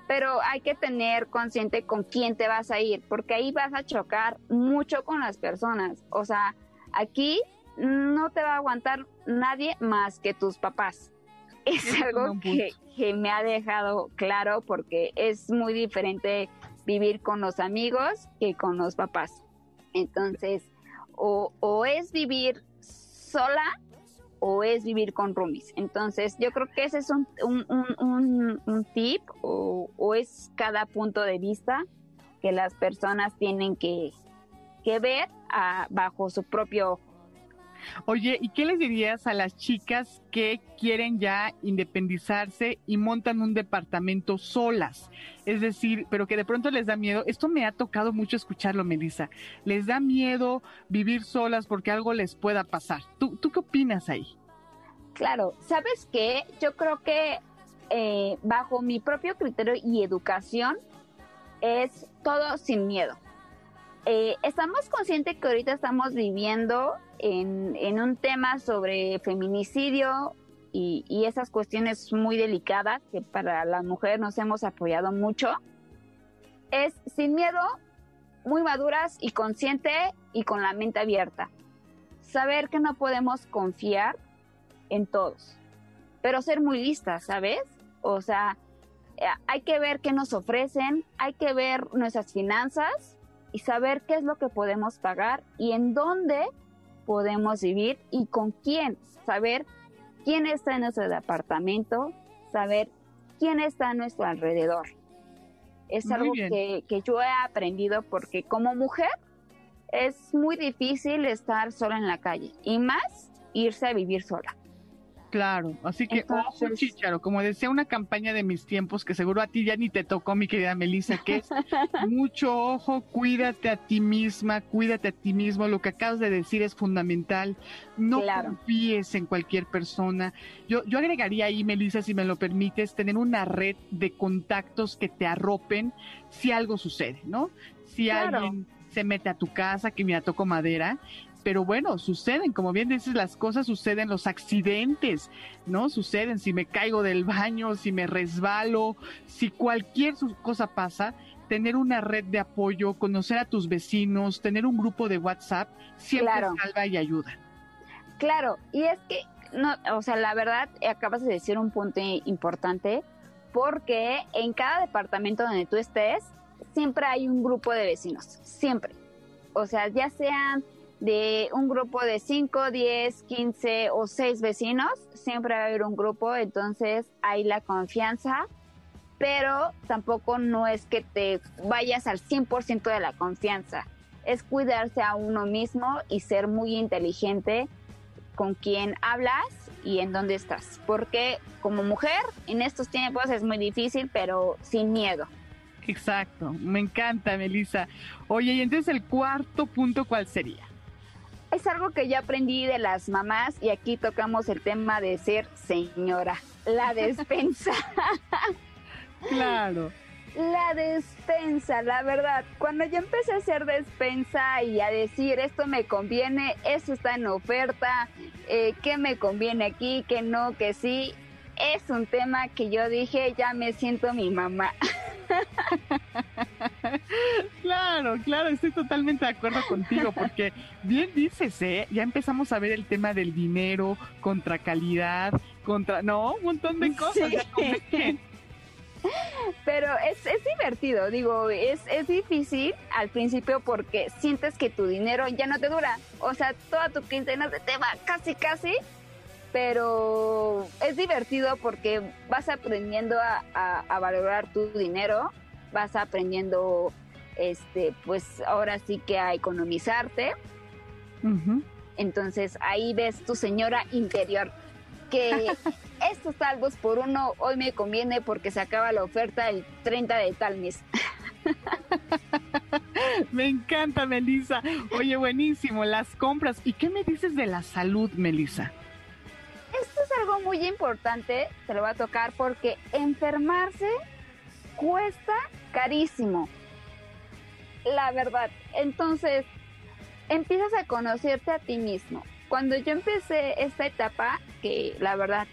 pero hay que tener consciente con quién te vas a ir, porque ahí vas a chocar mucho con las personas. O sea, aquí no te va a aguantar nadie más que tus papás. Es algo que, que me ha dejado claro porque es muy diferente vivir con los amigos que con los papás. Entonces, o, es vivir sola o es vivir con roomies. Entonces, yo creo que ese es un, un, un, un tip o, es cada punto de vista que las personas tienen que, que ver a, bajo su propio ojo. Oye, ¿y qué les dirías a las chicas que quieren ya independizarse y montan un departamento solas? Es decir, pero que de pronto les da miedo. Esto me ha tocado mucho escucharlo, Melissa. Les da miedo vivir solas porque algo les pueda pasar. ¿Tú, tú qué opinas ahí? Claro, ¿sabes qué? Yo creo que eh, bajo mi propio criterio y educación es todo sin miedo. Eh, estamos conscientes que ahorita estamos viviendo en, en un tema sobre feminicidio y, y, esas cuestiones muy delicadas que para las mujeres nos hemos apoyado mucho. Es sin miedo, muy maduras y consciente y con la mente abierta. Saber que no podemos confiar en todos, pero ser muy listas, ¿sabes? O sea, eh, hay que ver qué nos ofrecen, hay que ver nuestras finanzas y saber qué es lo que podemos pagar y en dónde podemos vivir y con quién, saber quién está en nuestro departamento, saber quién está a nuestro alrededor. Es muy algo que, que, yo he aprendido porque como mujer es muy difícil estar sola en la calle y más irse a vivir sola. Claro, así que Entonces, ojo, chicharo, como decía una campaña de mis tiempos que seguro a ti ya ni te tocó, mi querida Melissa, que es mucho ojo, cuídate a ti misma, cuídate a ti mismo, lo que acabas de decir es fundamental, no claro. confíes en cualquier persona. Yo, yo agregaría ahí, Melissa, si me lo permites, tener una red de contactos que te arropen si algo sucede, ¿no? Si claro. alguien se mete a tu casa, que mira, toco madera, pero bueno, suceden, como bien dices, las cosas suceden, los accidentes, ¿no? Suceden, si me caigo del baño, si me resbalo, si cualquier cosa pasa, tener una red de apoyo, conocer a tus vecinos, tener un grupo de WhatsApp, siempre claro. salva y ayuda. Claro, y es que, no, o sea, la verdad, acabas de decir un punto importante, porque en cada departamento donde tú estés, siempre hay un grupo de vecinos, siempre. O sea, ya sean de un grupo de 5, 10, 15 o 6 vecinos, siempre va a haber un grupo, entonces hay la confianza, pero tampoco no es que te vayas al 100% de la confianza, es cuidarse a uno mismo y ser muy inteligente con quién hablas y en dónde estás, porque como mujer en estos tiempos es muy difícil, pero sin miedo. Exacto, me encanta, Melissa. Oye, y entonces el cuarto punto, ¿cuál sería? Es algo que yo aprendí de las mamás y aquí tocamos el tema de ser señora, la despensa. claro. La despensa, la verdad, cuando yo empecé a hacer despensa y a decir esto me conviene, esto está en oferta, eh, qué me conviene aquí, qué no, que sí, es un tema que yo dije, ya me siento mi mamá. claro, claro, estoy totalmente de acuerdo contigo, porque bien dices, ¿eh? ya empezamos a ver el tema del dinero contra calidad, contra, no, un montón de cosas. Sí. Pero es, es divertido, digo, es, es difícil al principio porque sientes que tu dinero ya no te dura. O sea, toda tu quincena se te va casi, casi pero es divertido porque vas aprendiendo a, a, a, valorar tu dinero, vas aprendiendo, este, pues ahora sí que a economizarte. Uh -huh. Entonces ahí ves tu señora interior que estos salvos por uno hoy me conviene porque se acaba la oferta el 30 de tal mes. me encanta, Melissa. Oye, buenísimo, las compras. ¿Y qué me dices de la salud, Melissa? esto es algo muy importante, te lo va a tocar porque enfermarse cuesta carísimo. La verdad. Entonces, empiezas a conocerte a ti mismo. Cuando yo empecé esta etapa, que la verdad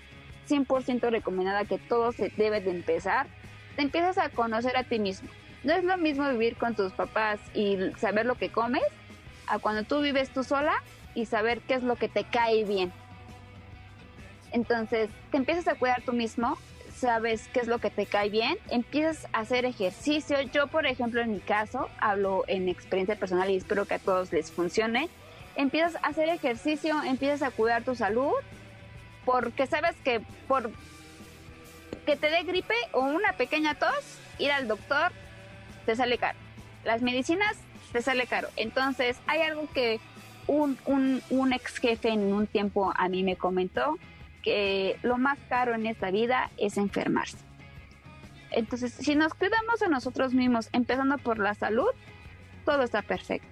100% recomendada que todo se debe de empezar, te empiezas a conocer a ti mismo. No es lo mismo vivir con tus papás y saber lo que comes, a cuando tú vives tú sola y saber qué es lo que te cae bien. Entonces, te empiezas a cuidar tú mismo, sabes qué es lo que te cae bien, empiezas a hacer ejercicio. Yo, por ejemplo, en mi caso, hablo en experiencia personal y espero que a todos les funcione. Empiezas a hacer ejercicio, empiezas a cuidar tu salud, porque sabes que por que te dé gripe o una pequeña tos, ir al doctor te sale caro. Las medicinas te sale caro. Entonces, hay algo que un, un, un ex jefe en un tiempo a mí me comentó, que lo más caro en esta vida es enfermarse. Entonces, si nos cuidamos a nosotros mismos, empezando por la salud, todo está perfecto.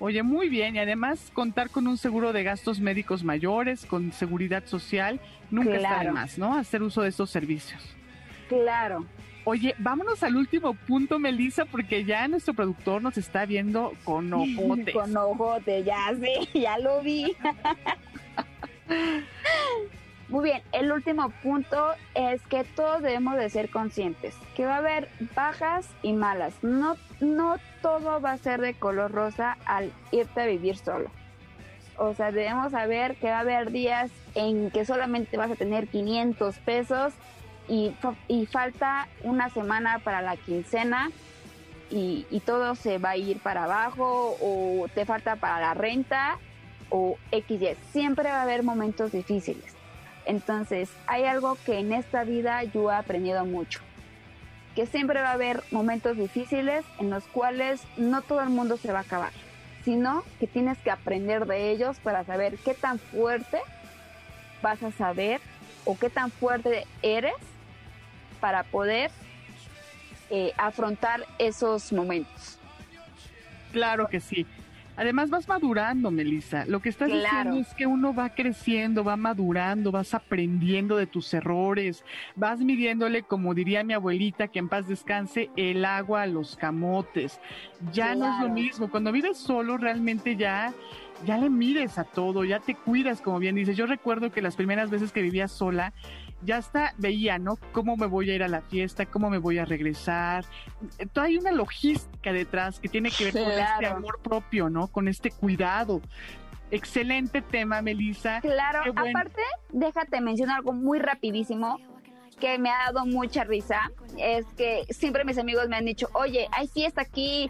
Oye, muy bien, y además contar con un seguro de gastos médicos mayores, con seguridad social, nunca está de más, ¿no? Hacer uso de estos servicios. Claro. Oye, vámonos al último punto, Melissa, porque ya nuestro productor nos está viendo con ojotes. con ojotes, ya sí, ya lo vi. Muy bien, el último punto es que todos debemos de ser conscientes que va a haber bajas y malas. No, no todo va a ser de color rosa al irte a vivir solo. O sea, debemos saber que va a haber días en que solamente vas a tener 500 pesos y, falta una semana para la quincena y, y todo se va a ir para abajo o te falta para la renta o XY. Siempre va a haber momentos difíciles entonces, hay algo que en esta vida yo he aprendido mucho, que siempre va a haber momentos difíciles en los cuales no todo el mundo se va a acabar, sino que tienes que aprender de ellos para saber qué tan fuerte vas a saber o qué tan fuerte eres para poder eh, afrontar esos momentos. Claro que sí. Además vas madurando, Melissa. Lo que estás diciendo es que uno va creciendo, va madurando, vas aprendiendo de tus errores, vas midiéndole, como diría mi abuelita, que en paz descanse, el agua a los camotes. Ya no es lo mismo. Cuando vives solo, realmente ya ya le mires a todo, ya te cuidas, como bien dices. Yo recuerdo que las primeras veces que vivía sola, ya hasta veía, ¿no? Cómo me voy a ir a la fiesta, cómo me voy a regresar. Toda hay una logística detrás que tiene que ver con este amor propio, ¿no? Con este cuidado. Excelente tema, Melissa. Claro, aparte, déjate mencionar algo muy rapidísimo que me ha dado mucha risa es que siempre mis amigos me han dicho, oye, hay fiesta aquí,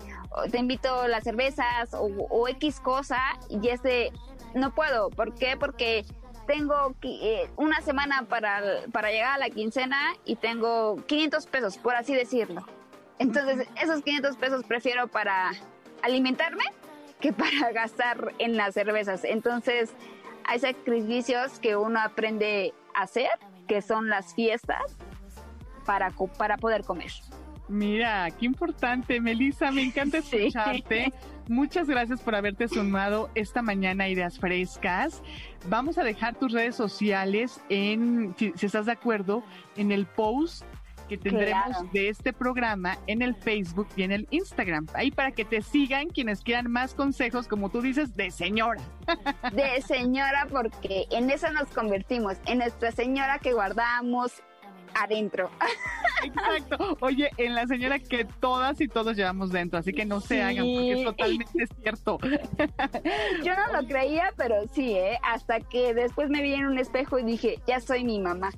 te invito las cervezas o, o X cosa, y ese no puedo. ¿Por qué? Porque tengo eh, una semana para, para llegar a la quincena y tengo 500 pesos, por así decirlo. Entonces, esos 500 pesos prefiero para alimentarme que para gastar en las cervezas. Entonces, hay sacrificios que uno aprende a hacer, que son las fiestas, para, para poder comer. Mira, qué importante, Melissa, me encanta escucharte. Muchas gracias por haberte sumado esta mañana a Ideas Frescas. Vamos a dejar tus redes sociales en, si, estás de acuerdo, en el post que tendremos de este programa en el Facebook y en el Instagram. Ahí para que te sigan quienes quieran más consejos, como tú dices, de señora. De señora, porque en eso nos convertimos, en nuestra señora que guardamos adentro. Exacto. Oye, en la señora que todas y todos llevamos dentro, así que no se hagan, porque es totalmente cierto. Yo no lo creía, pero sí, ¿eh? Hasta que después me vi en un espejo y dije, ya soy mi mamá.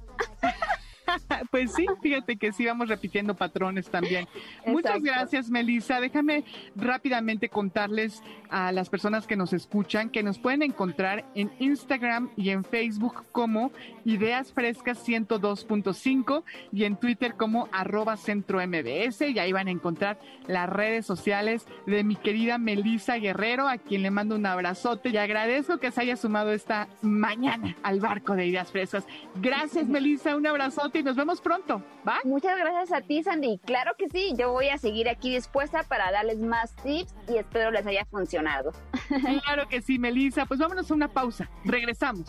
pues sí, fíjate que sí vamos repitiendo patrones también. Muchas gracias, Melissa. Déjame rápidamente contarles a las personas que nos escuchan que nos pueden encontrar en Instagram y en Facebook como Ideas Frescas 102.5 y en Twitter como arroba centro MBS y ahí van a encontrar las redes sociales de mi querida Melissa Guerrero, a quien le mando un abrazote y agradezco que se haya sumado esta mañana al barco de Ideas Frescas. Gracias, Melissa, un abrazote y nos vemos pronto. ¿Va? Muchas gracias a ti, Sandy. Claro que sí, yo voy a seguir aquí dispuesta para darles más tips y espero les haya funcionado. Claro que sí, Melissa. Pues vámonos a una pausa. Regresamos.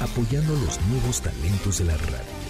Apoyando los nuevos talentos de la radio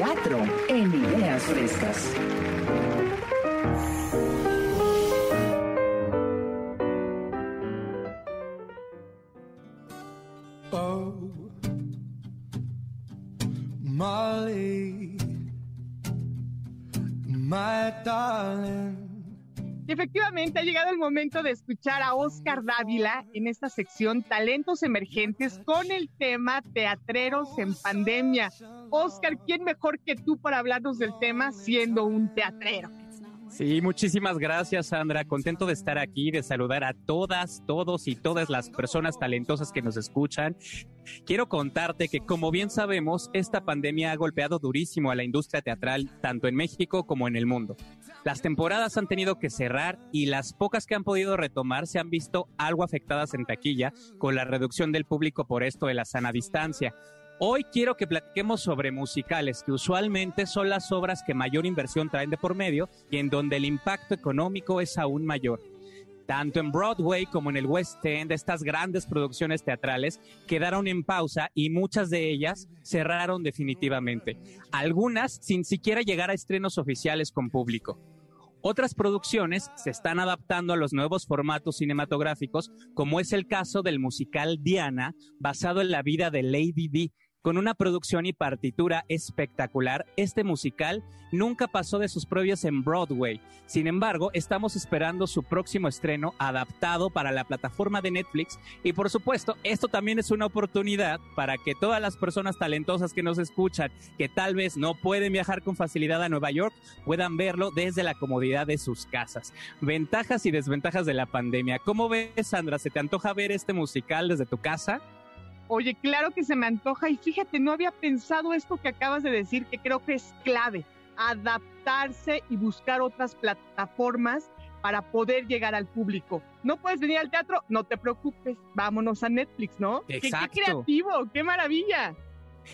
Teatro en Ideas Frescas. Oh, Molly, my darling. Efectivamente ha llegado el momento de escuchar a Oscar Dávila en esta sección Talentos Emergentes con el tema Teatreros en Pandemia. Oscar, ¿quién mejor que tú para hablarnos del tema siendo un teatrero? Sí, muchísimas gracias, Sandra. Contento de estar aquí, de saludar a todas, todos y todas las personas talentosas que nos escuchan. Quiero contarte que, como bien sabemos, esta pandemia ha golpeado durísimo a la industria teatral, tanto en México como en el mundo. Las temporadas han tenido que cerrar y las pocas que han podido retomar se han visto algo afectadas en taquilla con la reducción del público por esto de la sana distancia. Hoy quiero que platiquemos sobre musicales, que usualmente son las obras que mayor inversión traen de por medio y en donde el impacto económico es aún mayor. Tanto en Broadway como en el West End, estas grandes producciones teatrales quedaron en pausa y muchas de ellas cerraron definitivamente. Algunas sin siquiera llegar a estrenos oficiales con público. Otras producciones se están adaptando a los nuevos formatos cinematográficos, como es el caso del musical Diana, basado en la vida de Lady Di, con una producción y partitura espectacular, este musical nunca pasó de sus previos en Broadway. Sin embargo, estamos esperando su próximo estreno adaptado para la plataforma de Netflix y por supuesto, esto también es una oportunidad para que todas las personas talentosas que nos escuchan, que tal vez no pueden viajar con facilidad a Nueva York, puedan verlo desde la comodidad de sus casas. Ventajas y desventajas de la pandemia. ¿Cómo ves, Sandra? ¿Se te antoja ver este musical desde tu casa? Oye, claro que se me antoja y fíjate, no había pensado esto que acabas de decir, que creo que es clave, adaptarse y buscar otras plataformas para poder llegar al público. No puedes venir al teatro, no te preocupes, vámonos a Netflix, ¿no? Exacto. Qué, qué creativo, qué maravilla.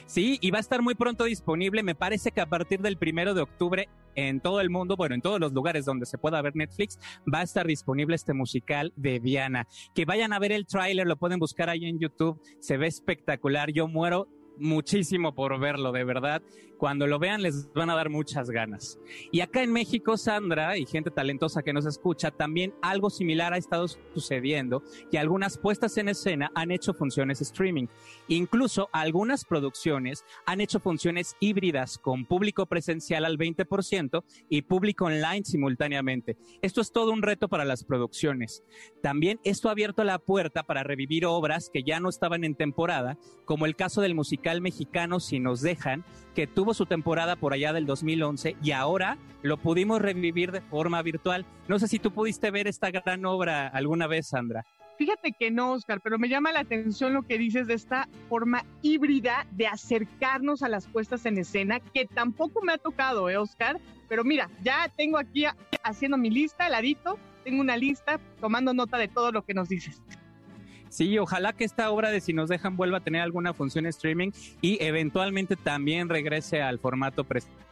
Sí, y va a estar muy pronto disponible. Me parece que a partir del primero de octubre en todo el mundo, bueno, en todos los lugares donde se pueda ver Netflix, va a estar disponible este musical de Diana. Que vayan a ver el tráiler, lo pueden buscar ahí en YouTube. Se ve espectacular. Yo muero muchísimo por verlo, de verdad. Cuando lo vean les van a dar muchas ganas. Y acá en México, Sandra y gente talentosa que nos escucha, también algo similar ha estado sucediendo y algunas puestas en escena han hecho funciones streaming. Incluso algunas producciones han hecho funciones híbridas con público presencial al 20% y público online simultáneamente. Esto es todo un reto para las producciones. También esto ha abierto la puerta para revivir obras que ya no estaban en temporada, como el caso del musical mexicano Si nos dejan, que tuvo su temporada por allá del 2011 y ahora lo pudimos revivir de forma virtual. No sé si tú pudiste ver esta gran obra alguna vez, Sandra. Fíjate que no, Oscar, pero me llama la atención lo que dices de esta forma híbrida de acercarnos a las puestas en escena, que tampoco me ha tocado, ¿eh, Oscar? Pero mira, ya tengo aquí haciendo mi lista, ladito, tengo una lista tomando nota de todo lo que nos dices. Sí, ojalá que esta obra de Si nos dejan vuelva a tener alguna función streaming y eventualmente también regrese al formato presencial.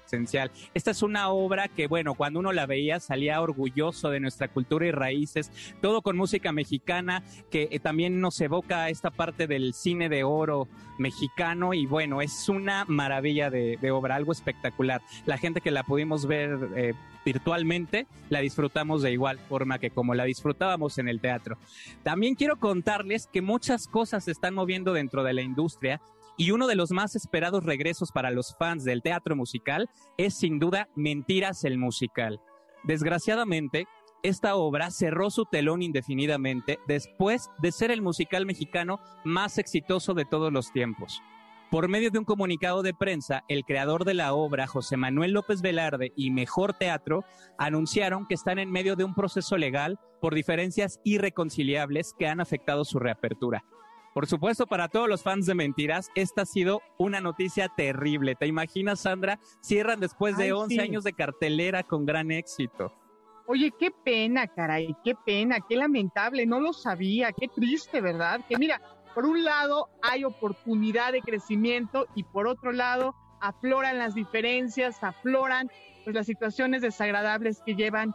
Esta es una obra que, bueno, cuando uno la veía salía orgulloso de nuestra cultura y raíces, todo con música mexicana que eh, también nos evoca esta parte del cine de oro mexicano y bueno, es una maravilla de, de obra, algo espectacular. La gente que la pudimos ver eh, virtualmente, la disfrutamos de igual forma que como la disfrutábamos en el teatro. También quiero contarles que muchas cosas se están moviendo dentro de la industria y uno de los más esperados regresos para los fans del teatro musical es sin duda Mentiras el musical. Desgraciadamente, esta obra cerró su telón indefinidamente después de ser el musical mexicano más exitoso de todos los tiempos. Por medio de un comunicado de prensa, el creador de la obra, José Manuel López Velarde y Mejor Teatro, anunciaron que están en medio de un proceso legal por diferencias irreconciliables que han afectado su reapertura. Por supuesto, para todos los fans de Mentiras, esta ha sido una noticia terrible. ¿Te imaginas, Sandra? Cierran después de Ay, 11 sí. años de cartelera con gran éxito. Oye, qué pena, caray, qué pena, qué lamentable, no lo sabía, qué triste, ¿verdad? Que mira, por un lado hay oportunidad de crecimiento y por otro lado afloran las diferencias, afloran pues las situaciones desagradables que llevan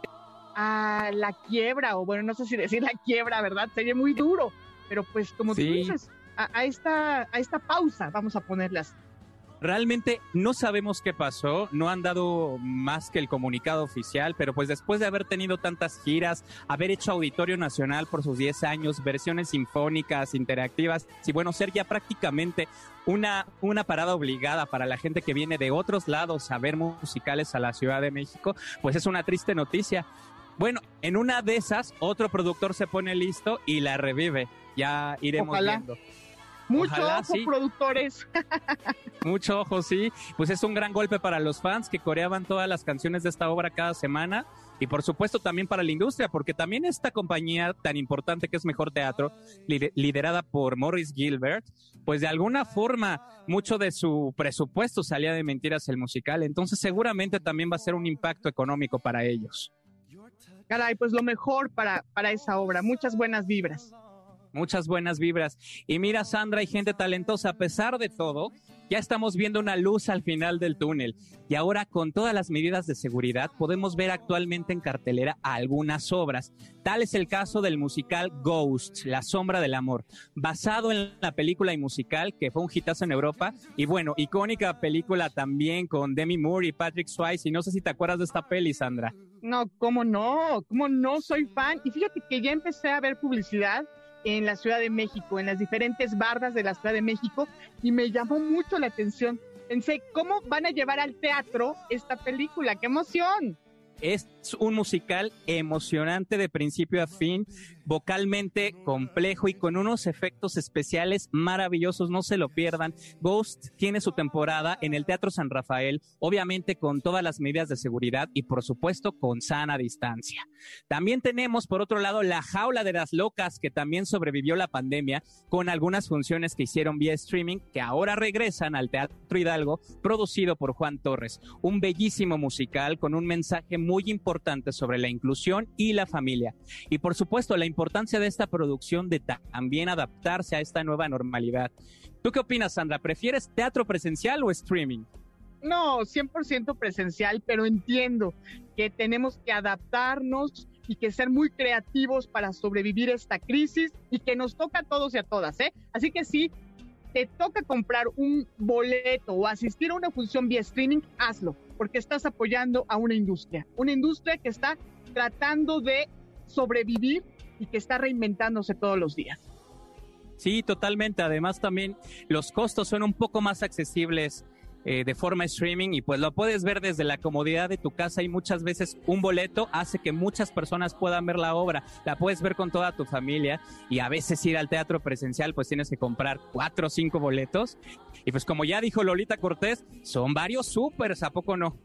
a la quiebra, o bueno, no sé si decir la quiebra, ¿verdad? Sería muy duro, pero pues como tú dices, a, a esta, a esta pausa, vamos a ponerlas. Realmente no sabemos qué pasó, no han dado más que el comunicado oficial, pero pues después de haber tenido tantas giras, haber hecho Auditorio Nacional por sus 10 años, versiones sinfónicas, interactivas, y bueno, ser ya prácticamente una, una parada obligada para la gente que viene de otros lados a ver musicales a la Ciudad de México, pues es una triste noticia. Bueno, en una de esas, otro productor se pone listo y la revive. Ya iremos Ojalá. viendo. Mucho Ojalá, ojo, sí. productores. Mucho ojo, sí. Pues es un gran golpe para los fans que coreaban todas las canciones de esta obra cada semana. Y por supuesto también para la industria, porque también esta compañía tan importante que es Mejor Teatro, lider- liderada por Morris Gilbert, pues de alguna forma mucho de su presupuesto salía de Mentiras el musical. Entonces seguramente también va a ser un impacto económico para ellos. Caray, pues lo mejor para, para esa obra, muchas buenas vibras. Muchas buenas vibras. Y mira, Sandra, hay gente talentosa. A pesar de todo, ya estamos viendo una luz al final del túnel. Y ahora, con todas las medidas de seguridad, podemos ver actualmente en cartelera algunas obras. Tal es el caso del musical Ghost, La Sombra del Amor, basado en la película y musical que fue un hitazo en Europa. Y bueno, icónica película también con Demi Moore y Patrick Swayze. Y no sé si te acuerdas de esta peli, Sandra. No, cómo no, cómo no, soy fan. Y fíjate que ya empecé a ver publicidad en la Ciudad de México, en las diferentes bardas de la Ciudad de México, y me llamó mucho la atención. Pensé, ¿cómo van a llevar al teatro esta película? ¡Qué emoción! Es un musical emocionante de principio a fin, vocalmente complejo y con unos efectos especiales maravillosos, no se lo pierdan. Ghost tiene su temporada en el Teatro San Rafael, obviamente con todas las medidas de seguridad y por supuesto con sana distancia. También tenemos por otro lado La Jaula de las Locas, que también sobrevivió la pandemia, con algunas funciones que hicieron vía streaming, que ahora regresan al Teatro Hidalgo, producido por Juan Torres. Un bellísimo musical con un mensaje muy importante sobre la inclusión y la familia. Y por supuesto, la importancia de esta producción de ta- también adaptarse a esta nueva normalidad. ¿Tú qué opinas, Sandra? ¿Prefieres teatro presencial o streaming? No, 100% presencial, pero entiendo que tenemos que adaptarnos y que ser muy creativos para sobrevivir esta crisis y que nos toca a todos y a todas, ¿eh? Así que sí, te toca comprar un boleto o asistir a una función vía streaming, hazlo, porque estás apoyando a una industria, una industria que está tratando de sobrevivir y que está reinventándose todos los días. Sí, totalmente. Además, también los costos son un poco más accesibles eh, de forma streaming y pues lo puedes ver desde la comodidad de tu casa y muchas veces un boleto hace que muchas personas puedan ver la obra. La puedes ver con toda tu familia y a veces ir al teatro presencial pues tienes que comprar cuatro o cinco boletos. Y pues como ya dijo Lolita Cortés, son varios supers, ¿a poco no?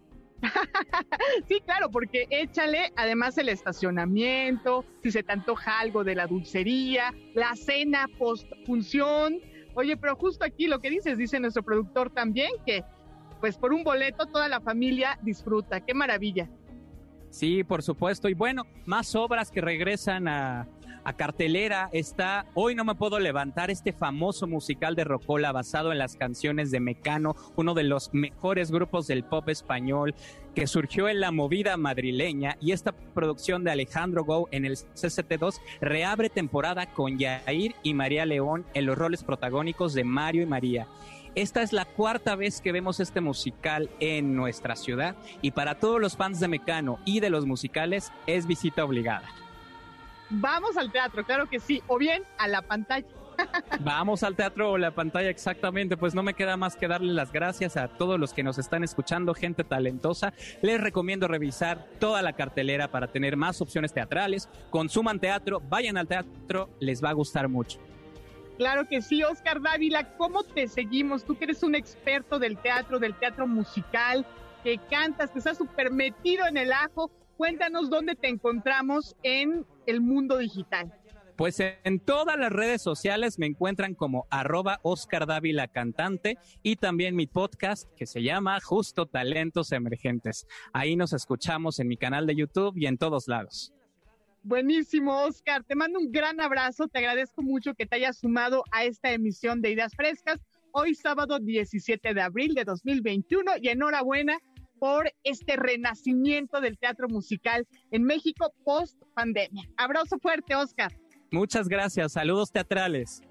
Sí, claro, porque échale además el estacionamiento, si se te antoja algo de la dulcería, la cena post función. Oye, pero justo aquí lo que dices, dice nuestro productor también, que pues por un boleto toda la familia disfruta. Qué maravilla. Sí, por supuesto. Y bueno, más obras que regresan a, a cartelera. Está Hoy no me puedo levantar, este famoso musical de Rocola basado en las canciones de Mecano, uno de los mejores grupos del pop español que surgió en la movida madrileña. Y esta producción de Alejandro Go en el CCT2 reabre temporada con Yair y María León en los roles protagónicos de Mario y María. Esta es la cuarta vez que vemos este musical en nuestra ciudad y para todos los fans de Mecano y de los musicales es visita obligada. Vamos al teatro, claro que sí, o bien a la pantalla. Vamos al teatro o la pantalla exactamente, pues no me queda más que darle las gracias a todos los que nos están escuchando, gente talentosa. Les recomiendo revisar toda la cartelera para tener más opciones teatrales. Consuman teatro, vayan al teatro, les va a gustar mucho. Claro que sí, Oscar Dávila, ¿cómo te seguimos? Tú que eres un experto del teatro, del teatro musical, que cantas, que estás súper metido en el ajo. Cuéntanos dónde te encontramos en el mundo digital. Pues en todas las redes sociales me encuentran como arroba Oscar Dávila Cantante y también mi podcast que se llama Justo Talentos Emergentes. Ahí nos escuchamos en mi canal de YouTube y en todos lados. Buenísimo, Oscar. Te mando un gran abrazo. Te agradezco mucho que te hayas sumado a esta emisión de Ideas Frescas. Hoy sábado 17 de abril de 2021 y enhorabuena por este renacimiento del teatro musical en México post pandemia. Abrazo fuerte, Oscar. Muchas gracias. Saludos teatrales.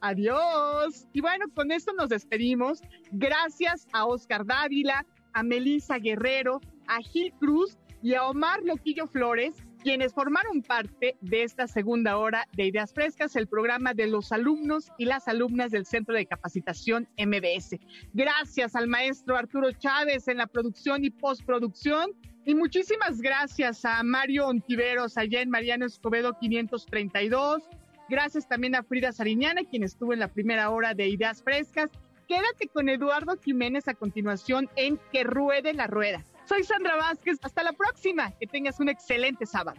Adiós. Y bueno, con esto nos despedimos. Gracias a Oscar Dávila, a Melissa Guerrero, a Gil Cruz y a Omar Loquillo Flores quienes formaron parte de esta segunda hora de Ideas Frescas, el programa de los alumnos y las alumnas del Centro de Capacitación MBS. Gracias al maestro Arturo Chávez en la producción y postproducción. Y muchísimas gracias a Mario Ontiveros allá en Mariano Escobedo 532. Gracias también a Frida Sariñana, quien estuvo en la primera hora de Ideas Frescas. Quédate con Eduardo Jiménez a continuación en Que Ruede la Rueda. Soy Sandra Vázquez. Hasta la próxima. Que tengas un excelente sábado.